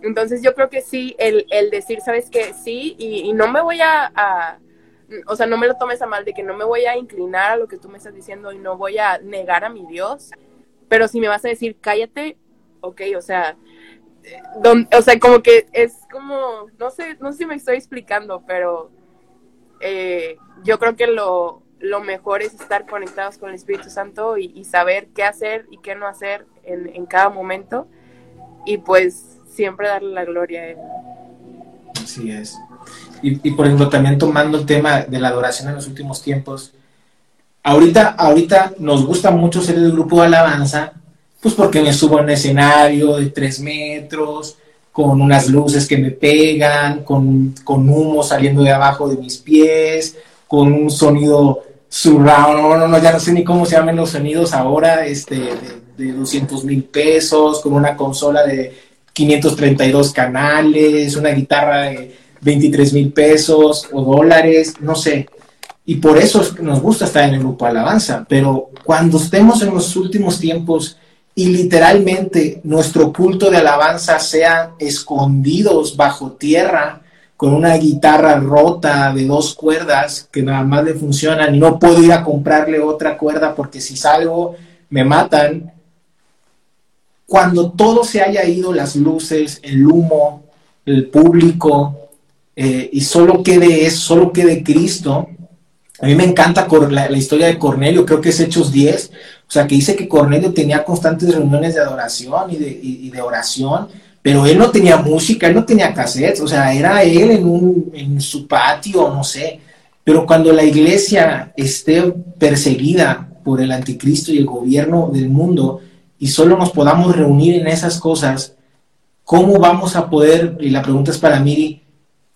Entonces yo creo que sí, el, el decir, sabes que sí, y, no me voy a, o sea, no me lo tomes a mal de que no me voy a inclinar a lo que tú me estás diciendo y no voy a negar a mi Dios, pero si me vas a decir, cállate, ok, o sea, o sea, como que es como, no sé, no sé si me estoy explicando, pero eh, yo creo que lo, lo, mejor es estar conectados con el Espíritu Santo y, saber qué hacer y qué no hacer en, en, cada momento y pues siempre darle la gloria a Él. Así es. Y, y por ejemplo, también tomando el tema de la adoración en los últimos tiempos, ahorita, ahorita nos gusta mucho ser el grupo de alabanza, pues porque me subo a un escenario de tres metros, con unas luces que me pegan, con, humo saliendo de abajo de mis pies, con un sonido surround, no, no, no, ya no sé ni cómo se llaman los sonidos ahora, este, de, de 200 mil pesos, con una consola de 532 canales, una guitarra de 23 mil pesos o dólares, no sé. Y por eso nos gusta estar en el grupo Alabanza, pero cuando estemos en los últimos tiempos y literalmente nuestro culto de alabanza sea escondidos bajo tierra con una guitarra rota de dos cuerdas que nada más le funcionan y no puedo ir a comprarle otra cuerda porque si salgo me matan. Cuando todo se haya ido, las luces, el humo, el público, eh, y solo quede eso, solo quede Cristo, a mí me encanta la, historia de Cornelio, creo que es Hechos 10, o sea, que dice que Cornelio tenía constantes reuniones de adoración y de, oración, pero él no tenía música, él no tenía cassettes, o sea, era él en, en su patio, no sé. Pero cuando la iglesia esté perseguida por el anticristo y el gobierno del mundo y solo nos podamos reunir en esas cosas, ¿cómo vamos a poder, y la pregunta es para Miri,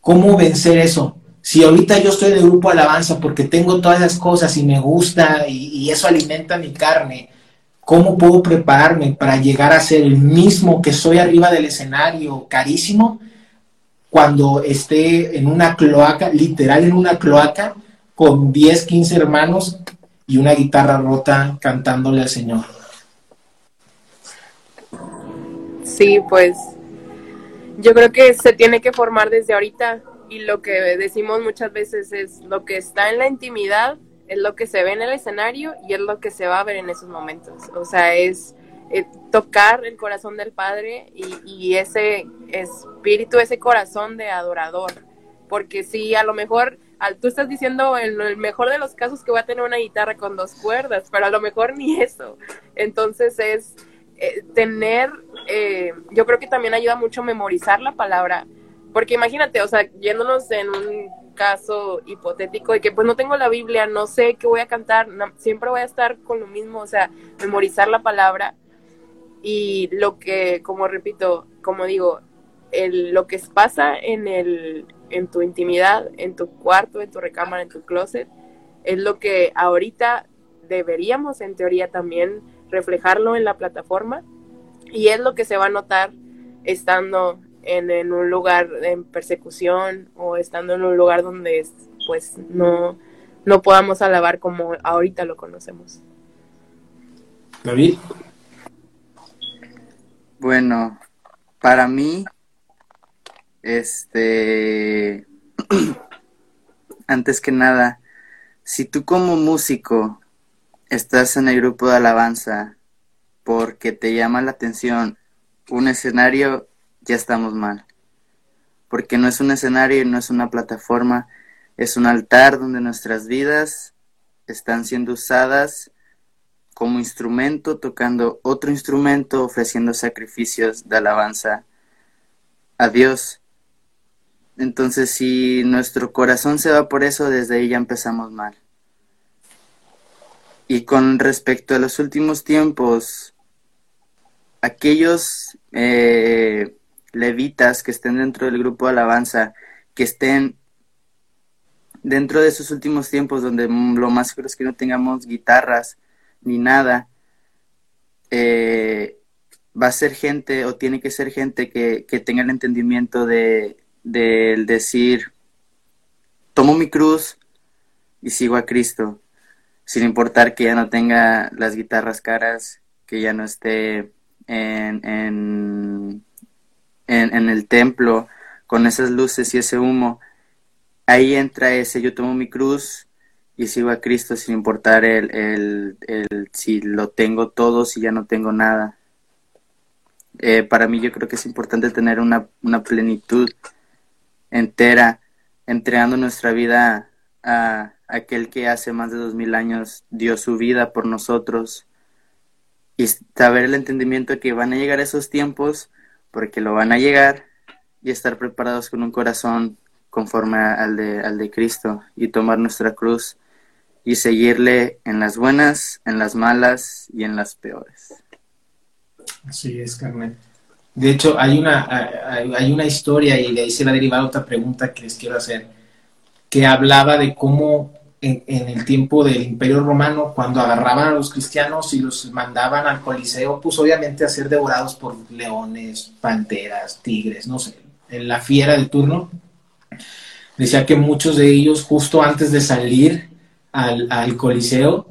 ¿cómo vencer eso? Si ahorita yo estoy en el grupo alabanza porque tengo todas esas cosas y me gusta y, eso alimenta mi carne, ¿cómo puedo prepararme para llegar a ser el mismo que soy arriba del escenario carísimo cuando esté en una cloaca, literal en una cloaca, con 10, 15 hermanos y una guitarra rota cantándole al Señor? Sí, pues yo creo que se tiene que formar desde ahorita y lo que decimos muchas veces es lo que está en la intimidad es lo que se ve en el escenario y es lo que se va a ver en esos momentos. O sea, es eh, tocar el corazón del Padre y, ese espíritu, ese corazón de adorador. Porque si a lo mejor tú estás diciendo en el mejor de los casos que voy a tener una guitarra con dos cuerdas, pero a lo mejor ni eso. Entonces es eh, tener, eh, yo creo que también ayuda mucho memorizar la palabra porque imagínate, o sea, yéndonos en un caso hipotético de que pues no tengo la Biblia, no sé qué voy a cantar, siempre voy a estar con lo mismo, o sea, memorizar la palabra y lo que, como repito, como digo, el, lo que pasa en, el, en tu intimidad, en tu cuarto, en tu recámara, en tu closet, es lo que ahorita deberíamos en teoría también reflejarlo en la plataforma y es lo que se va a notar estando en, un lugar en persecución o estando en un lugar donde pues no, no podamos alabar como ahorita lo conocemos. David. Bueno, para mí, este, antes que nada, si tú como músico estás en el grupo de alabanza porque te llama la atención un escenario, ya estamos mal. Porque no es un escenario no es una plataforma, es un altar donde nuestras vidas están siendo usadas como instrumento, tocando otro instrumento, ofreciendo sacrificios de alabanza a Dios. Entonces, si nuestro corazón se va por eso, desde ahí ya empezamos mal. Y con respecto a los últimos tiempos, aquellos eh, levitas que estén dentro del grupo de alabanza, que estén dentro de esos últimos tiempos donde lo más seguro es que no tengamos guitarras ni nada, eh, va a ser gente o tiene que ser gente que, que tenga el entendimiento de, del decir, tomo mi cruz y sigo a Cristo, sin importar que ya no tenga las guitarras caras, que ya no esté en, en, el templo con esas luces y ese humo. Ahí entra ese, yo tomo mi cruz y sigo a Cristo sin importar el, el, el si lo tengo todo, si ya no tengo nada. Eh, para mí yo creo que es importante tener una, una plenitud entera, entregando nuestra vida a aquel que hace más de dos mil años dio su vida por nosotros y saber el entendimiento que van a llegar esos tiempos porque lo van a llegar y estar preparados con un corazón conforme al de, al de Cristo y tomar nuestra cruz y seguirle en las buenas, en las malas y en las peores. Así es, Carmen. De hecho, hay una, hay una historia y de ahí se va a derivar otra pregunta que les quiero hacer, que hablaba de cómo en, el tiempo del Imperio Romano, cuando agarraban a los cristianos y los mandaban al Coliseo, pues obviamente a ser devorados por leones, panteras, tigres, no sé, en la fiera del turno, decía que muchos de ellos justo antes de salir al, Coliseo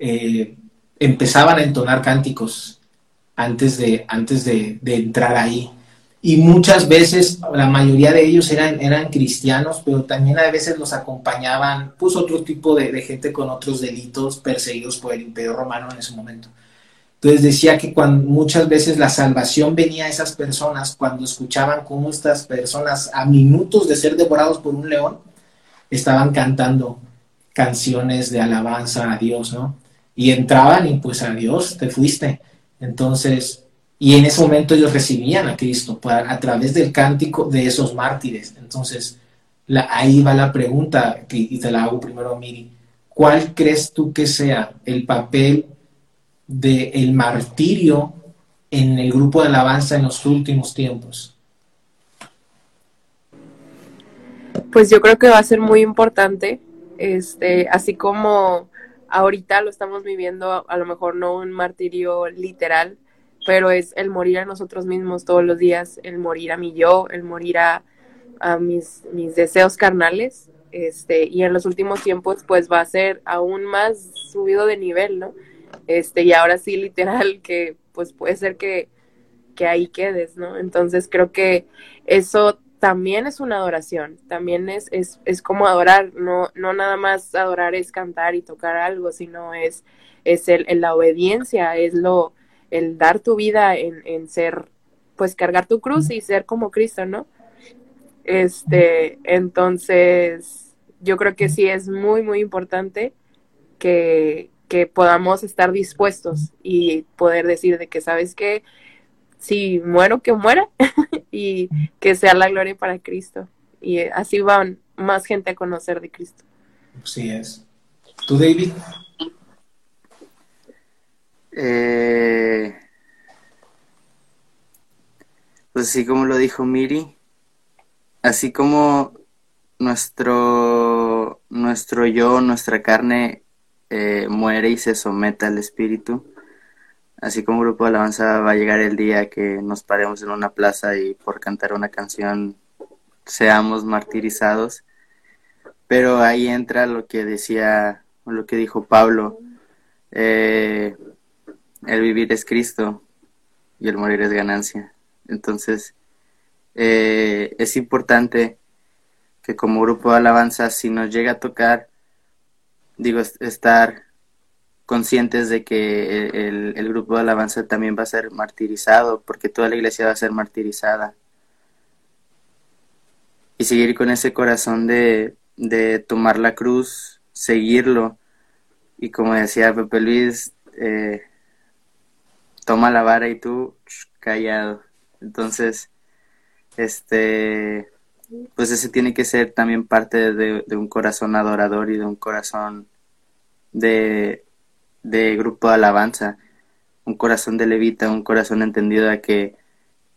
eh, empezaban a entonar cánticos antes de, antes de, entrar ahí. Y muchas veces, la mayoría de ellos eran, eran cristianos, pero también a veces los acompañaban pues otro tipo de, gente con otros delitos perseguidos por el imperio romano en ese momento. Entonces decía que cuando muchas veces la salvación venía a esas personas cuando escuchaban cómo estas personas a minutos de ser devorados por un león estaban cantando canciones de alabanza a Dios, ¿no? Y entraban y pues a Dios te fuiste. Entonces, y en ese momento ellos recibían a Cristo a través del cántico de esos mártires. Entonces, la, ahí va la pregunta, que, y te la hago primero Miri. ¿Cuál crees tú que sea el papel del martirio en el grupo de alabanza en los últimos tiempos? Pues yo creo que va a ser muy importante, este, así como ahorita lo estamos viviendo, a lo mejor no un martirio literal, pero es el morir a nosotros mismos todos los días, el morir a mi yo, el morir a, mis, mis deseos carnales, este, y en los últimos tiempos pues va a ser aún más subido de nivel, ¿no? Este, y ahora sí literal que pues puede ser que, que ahí quedes, ¿no? Entonces creo que eso también es una adoración, también es, es, es como adorar, no, no nada más adorar es cantar y tocar algo, sino es, es el, la obediencia, es lo, el dar tu vida en, en ser, pues cargar tu cruz y ser como Cristo, ¿no? Este, entonces, yo creo que sí es muy, muy importante que, que podamos estar dispuestos y poder decir de que, ¿sabes qué? si muero, que muera y que sea la gloria para Cristo. Y así van más gente a conocer de Cristo. Así es. ¿Tú, David? Eh, pues así como lo dijo Miri, así como nuestro, nuestro yo, nuestra carne eh, muere y se somete al espíritu, Así como grupo de alabanza va a llegar el día que nos paremos en una plaza y por cantar una canción seamos martirizados. pero ahí entra lo que decía, lo que dijo Pablo, eh, el vivir es Cristo y el morir es ganancia. Entonces, eh, es importante que como grupo de alabanza, si nos llega a tocar, digo, estar conscientes de que el, grupo de alabanza también va a ser martirizado, porque toda la iglesia va a ser martirizada. Y seguir con ese corazón de, de tomar la cruz, seguirlo, y como decía Pepe Luis, eh, toma la vara y tú callado. Entonces, este, pues ese tiene que ser también parte de, un corazón adorador y de un corazón de, de, grupo de alabanza, un corazón de levita, un corazón entendido a que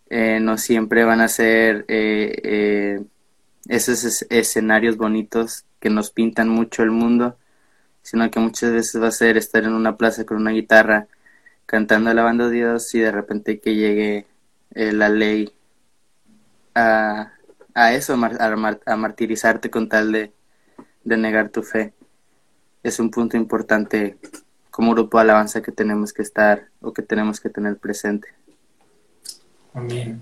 eh, no siempre van a ser eh, eh, esos escenarios bonitos que nos pintan mucho el mundo, sino que muchas veces va a ser estar en una plaza con una guitarra cantando, alabando a Dios y de repente que llegue la ley a a eso, a, martirizarte con tal de, negar tu fe. Es un punto importante como grupo de alabanza que tenemos que estar o que tenemos que tener presente. Amén.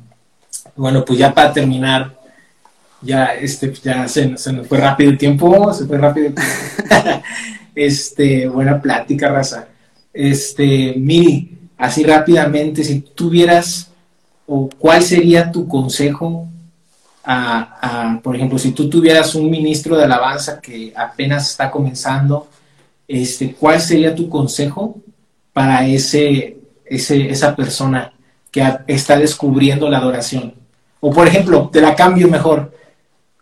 Bueno, pues ya para terminar, ya este ya se, nos fue rápido el tiempo, se fue rápido el tiempo. este, buena plática, raza. Este, Miri, así rápidamente, si tuvieras o cuál sería tu consejo a, por ejemplo, si tú tuvieras un ministro de alabanza que apenas está comenzando, este, ¿cuál sería tu consejo para ese, ese, esa persona que está descubriendo la adoración? O por ejemplo, te la cambio mejor.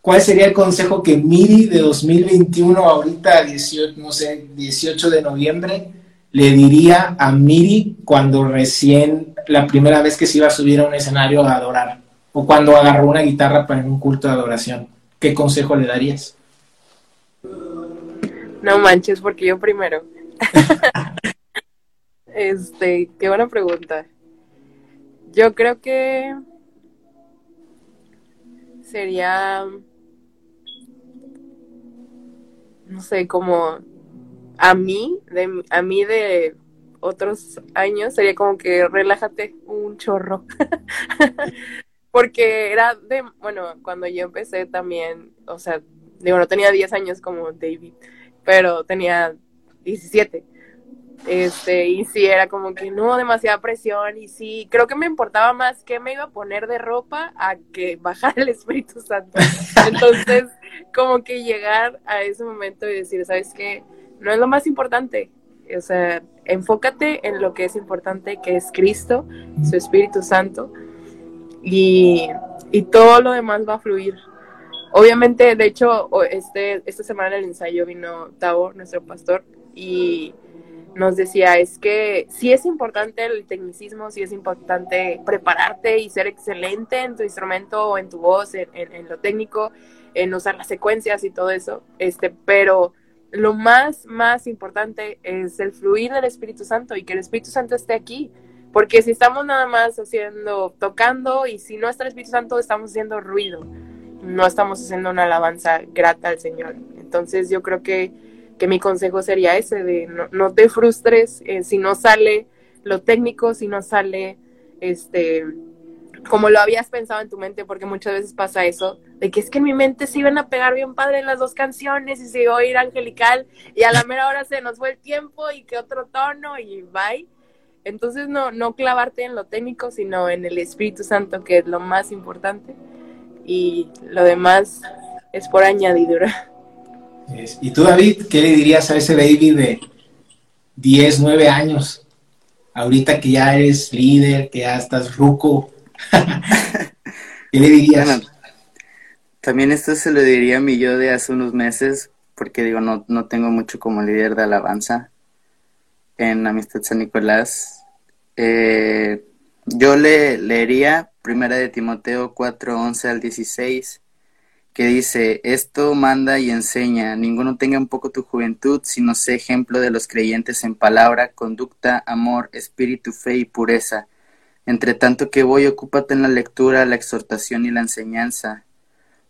¿Cuál sería el consejo que Miri de 2021, ahorita 18, no sé, 18 de noviembre, le diría a Miri cuando recién, la primera vez que se iba a subir a un escenario a adorar? o cuando agarró una guitarra para un culto de adoración? ¿Qué consejo le darías? No manches, porque yo primero. este, qué buena pregunta. Yo creo que sería, no sé, como a mí, de, a mí de otros años, sería como que relájate un chorro. porque era de, bueno, cuando yo empecé también, o sea, digo, no tenía 10 años como David, pero tenía 17. Este, y sí, era como que no, demasiada presión, y sí, creo que me importaba más qué me iba a poner de ropa a que bajar el Espíritu Santo. Entonces, como que llegar a ese momento y decir, ¿sabes qué? No es lo más importante. O sea, enfócate en lo que es importante, que es Cristo, su Espíritu Santo y, todo lo demás va a fluir. Obviamente, de hecho, este, esta semana en el ensayo vino Tavo, nuestro pastor, y nos decía, es que sí es importante el tecnicismo, sí es importante prepararte y ser excelente en tu instrumento en tu voz, en, en, lo técnico, en usar las secuencias y todo eso, este, pero lo más, más importante es el fluir del Espíritu Santo y que el Espíritu Santo esté aquí porque si estamos nada más haciendo, tocando, y si no está el Espíritu Santo, estamos haciendo ruido. No estamos haciendo una alabanza grata al Señor. Entonces yo creo que, que mi consejo sería ese, de no, te frustres eh, si no sale lo técnico, si no sale este como lo habías pensado en tu mente, porque muchas veces pasa eso, de que es que en mi mente se iban a pegar bien padre las dos canciones y se iba a ir angelical y a la mera hora se nos fue el tiempo y que otro tono y bye. Entonces no, no clavarte en lo técnico, sino en el Espíritu Santo, que es lo más importante. Y lo demás es por añadidura. ¿Y tú, David, qué le dirías a ese baby de 10, 9 años? Ahorita que ya eres líder, que ya estás ruco, también esto se lo diría a mi yo de hace unos meses, porque digo, no, no tengo mucho como líder de alabanza en Amistad San Nicolás, eh, yo le leería Primera de Timoteo 4, 11 al 16, que dice, esto manda y enseña, ninguno tenga un poco tu juventud, sino sé ejemplo de los creyentes en palabra, conducta, amor, espíritu, fe y pureza. Entre tanto que voy, ocúpate en la lectura, la exhortación y la enseñanza.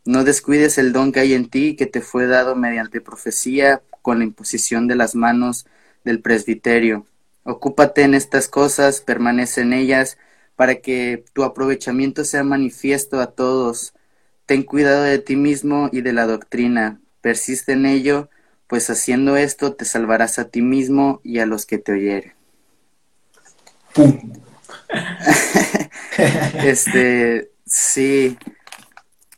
No descuides el don que hay en ti que te fue dado mediante profecía con la imposición de las manos del presbiterio. Ocúpate en estas cosas, permanece en ellas, para que tu aprovechamiento sea manifiesto a todos. Ten cuidado de ti mismo y de la doctrina. Persiste en ello, pues haciendo esto te salvarás a ti mismo y a los que te oyeren. este, sí,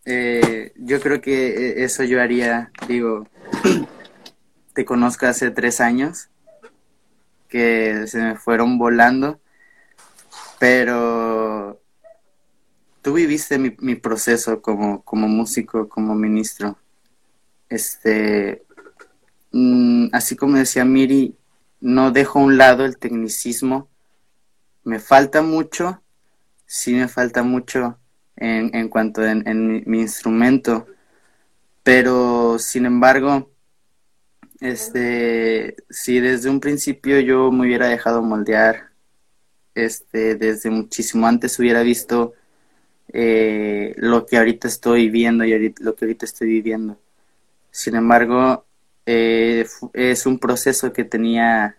eh, yo creo que eh, eso yo haría, digo, te conozco hace tres años, que se me fueron volando, pero tú viviste mi, mi proceso como, como músico, como ministro. Este, mm, así como decía Miri, no dejo a un lado el tecnicismo. Me falta mucho, sí me falta mucho en, en cuanto en, en mi, instrumento, pero sin embargo, este, si desde un principio yo me hubiera dejado moldear, este, desde muchísimo antes hubiera visto eh, lo que ahorita estoy viendo y lo que ahorita estoy viviendo. Sin embargo, eh, es un proceso que tenía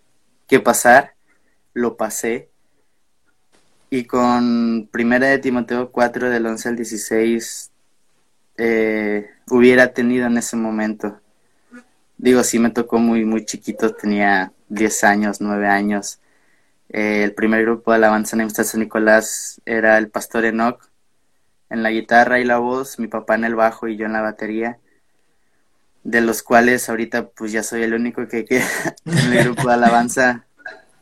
que pasar, lo pasé y con Primera de Timoteo 4 del 11 al 16 eh, hubiera tenido en ese momento. Digo, sí me tocó muy, muy chiquito, tenía 10 años, 9 años. Eh, el primer grupo de alabanza en San Nicolás era el pastor Enoch en la guitarra y la voz, mi papá en el bajo y yo en la batería, de los cuales ahorita pues ya soy el único que queda en el grupo de alabanza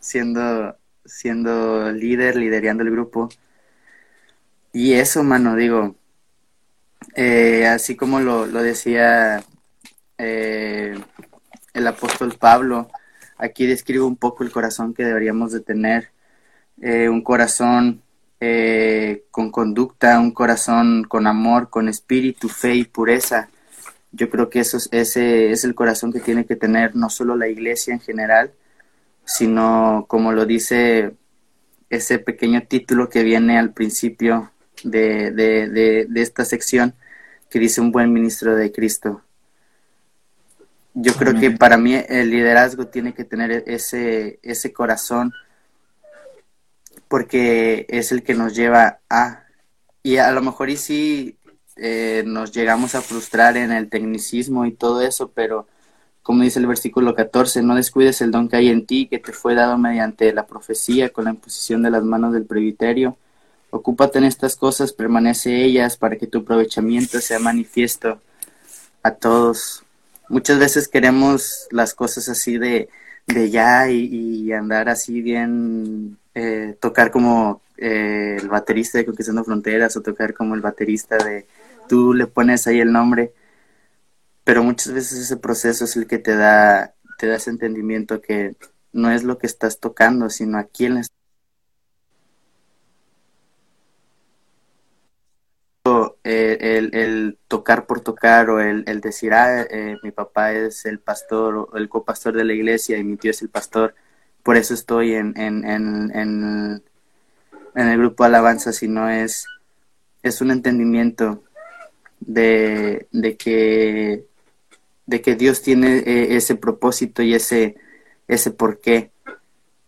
siendo siendo líder, liderando el grupo. Y eso, mano, digo, eh, así como lo, decía eh, el apóstol Pablo, aquí describo un poco el corazón que deberíamos de tener, eh, un corazón con conducta, un corazón con amor, con espíritu, fe y pureza. Yo creo que eso ese es el corazón que tiene que tener no solo la iglesia en general, sino como lo dice ese pequeño título que viene al principio de, de, de, esta sección, que dice un buen ministro de Cristo. Yo creo que para mí el liderazgo tiene que tener ese, ese corazón porque es el que nos lleva a, y a lo mejor y sí eh, nos llegamos a frustrar en el tecnicismo y todo eso, pero como dice el versículo 14, no descuides el don que hay en ti, que te fue dado mediante la profecía con la imposición de las manos del presbiterio. Ocúpate en estas cosas, permanece ellas, para que tu aprovechamiento sea manifiesto a todos. Muchas veces queremos las cosas así de, de ya y, andar así bien, eh, tocar como eh, el baterista de Conquistando Fronteras o tocar como el baterista de tú le pones ahí el nombre pero muchas veces ese proceso es el que te da, te da ese entendimiento que no es lo que estás tocando, sino a quién estás el, el, tocar por tocar o el, el decir, ah, eh, mi papá es el pastor o el copastor de la iglesia y mi tío es el pastor, por eso estoy en, en, en, en, en el grupo alabanza, sino es, es un entendimiento de, de que de que Dios tiene eh, ese propósito y ese, ese por qué.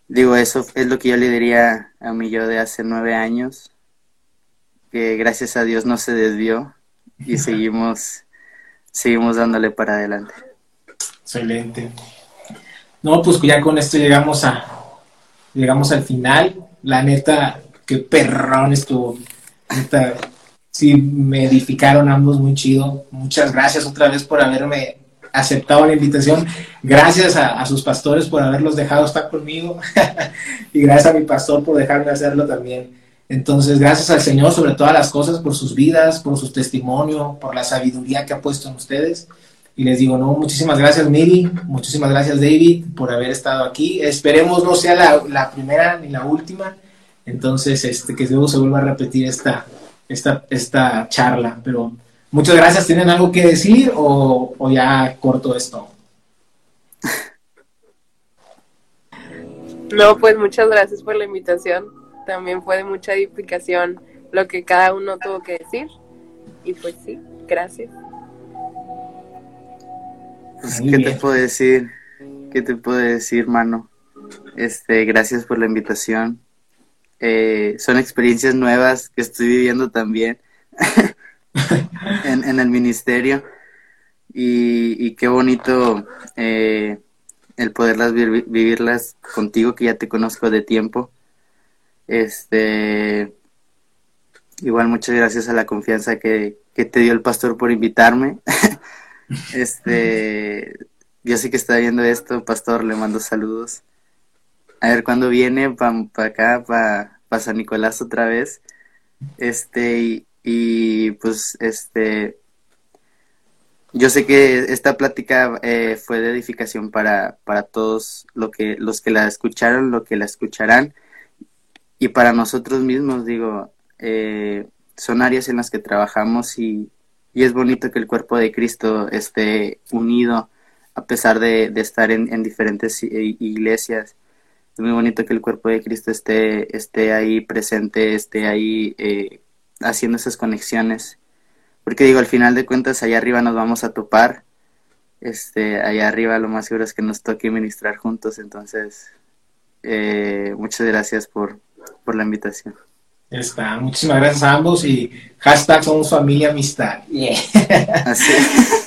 Digo, eso es lo que yo le diría a mi yo de hace nueve años, que gracias a Dios no se desvió y seguimos, seguimos dándole para adelante. Excelente. No, pues ya con esto llegamos a llegamos al final. La neta, qué perrón estuvo. Neta, sí, me edificaron ambos muy chido. Muchas gracias otra vez por haberme aceptado la invitación. Gracias a, sus pastores por haberlos dejado estar conmigo y gracias a mi pastor por dejarme hacerlo también. Entonces, gracias al Señor sobre todas las cosas, por sus vidas, por su testimonio, por la sabiduría que ha puesto en ustedes. Y les digo, no, muchísimas gracias Miri, muchísimas gracias David por haber estado aquí. Esperemos no sea la, la primera ni la última. Entonces, este, que luego se vuelva a repetir esta, esta, esta charla. Pero Muchas gracias. ¿Tienen algo que decir o, ya corto esto? No, pues muchas gracias por la invitación. También fue de mucha edificación lo que cada uno tuvo que decir. Y pues sí, Gracias. Pues, ¿qué te puedo decir? ¿Qué te puedo decir, mano? Este, gracias por la invitación. Eh, son experiencias nuevas que estoy viviendo también en, el ministerio y, qué bonito eh, el poderlas vivirlas contigo que ya te conozco de tiempo. Este, igual muchas gracias a la confianza que, que te dio el pastor por invitarme. este, yo sé que está viendo esto, pastor, le mando saludos. A ver cuándo viene para pa acá, para San Nicolás otra vez. Este, y, pues, este, yo sé que esta plática eh, fue de edificación para, para todos lo que, los que la escucharon, lo que la escucharán, y para nosotros mismos, digo, eh, son áreas en las que trabajamos y, y, es bonito que el cuerpo de Cristo esté unido a pesar de, estar en, diferentes iglesias. Es muy bonito que el cuerpo de Cristo esté, esté ahí presente, esté ahí eh, haciendo esas conexiones. Porque digo, al final de cuentas, allá arriba nos vamos a topar. Este, allá arriba lo más seguro es que nos toque ministrar juntos. Entonces, eh, muchas gracias por, por la invitación. Está, muchísimas gracias a ambos y hashtag somos familia amistad. Así.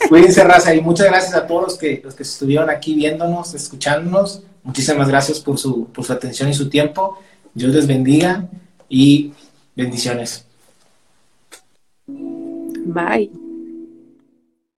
Cuídense, raza, y muchas gracias a todos los que, los que estuvieron aquí viéndonos, escuchándonos. Muchísimas gracias por su, por su atención y su tiempo. Dios les bendiga y bendiciones. Bye.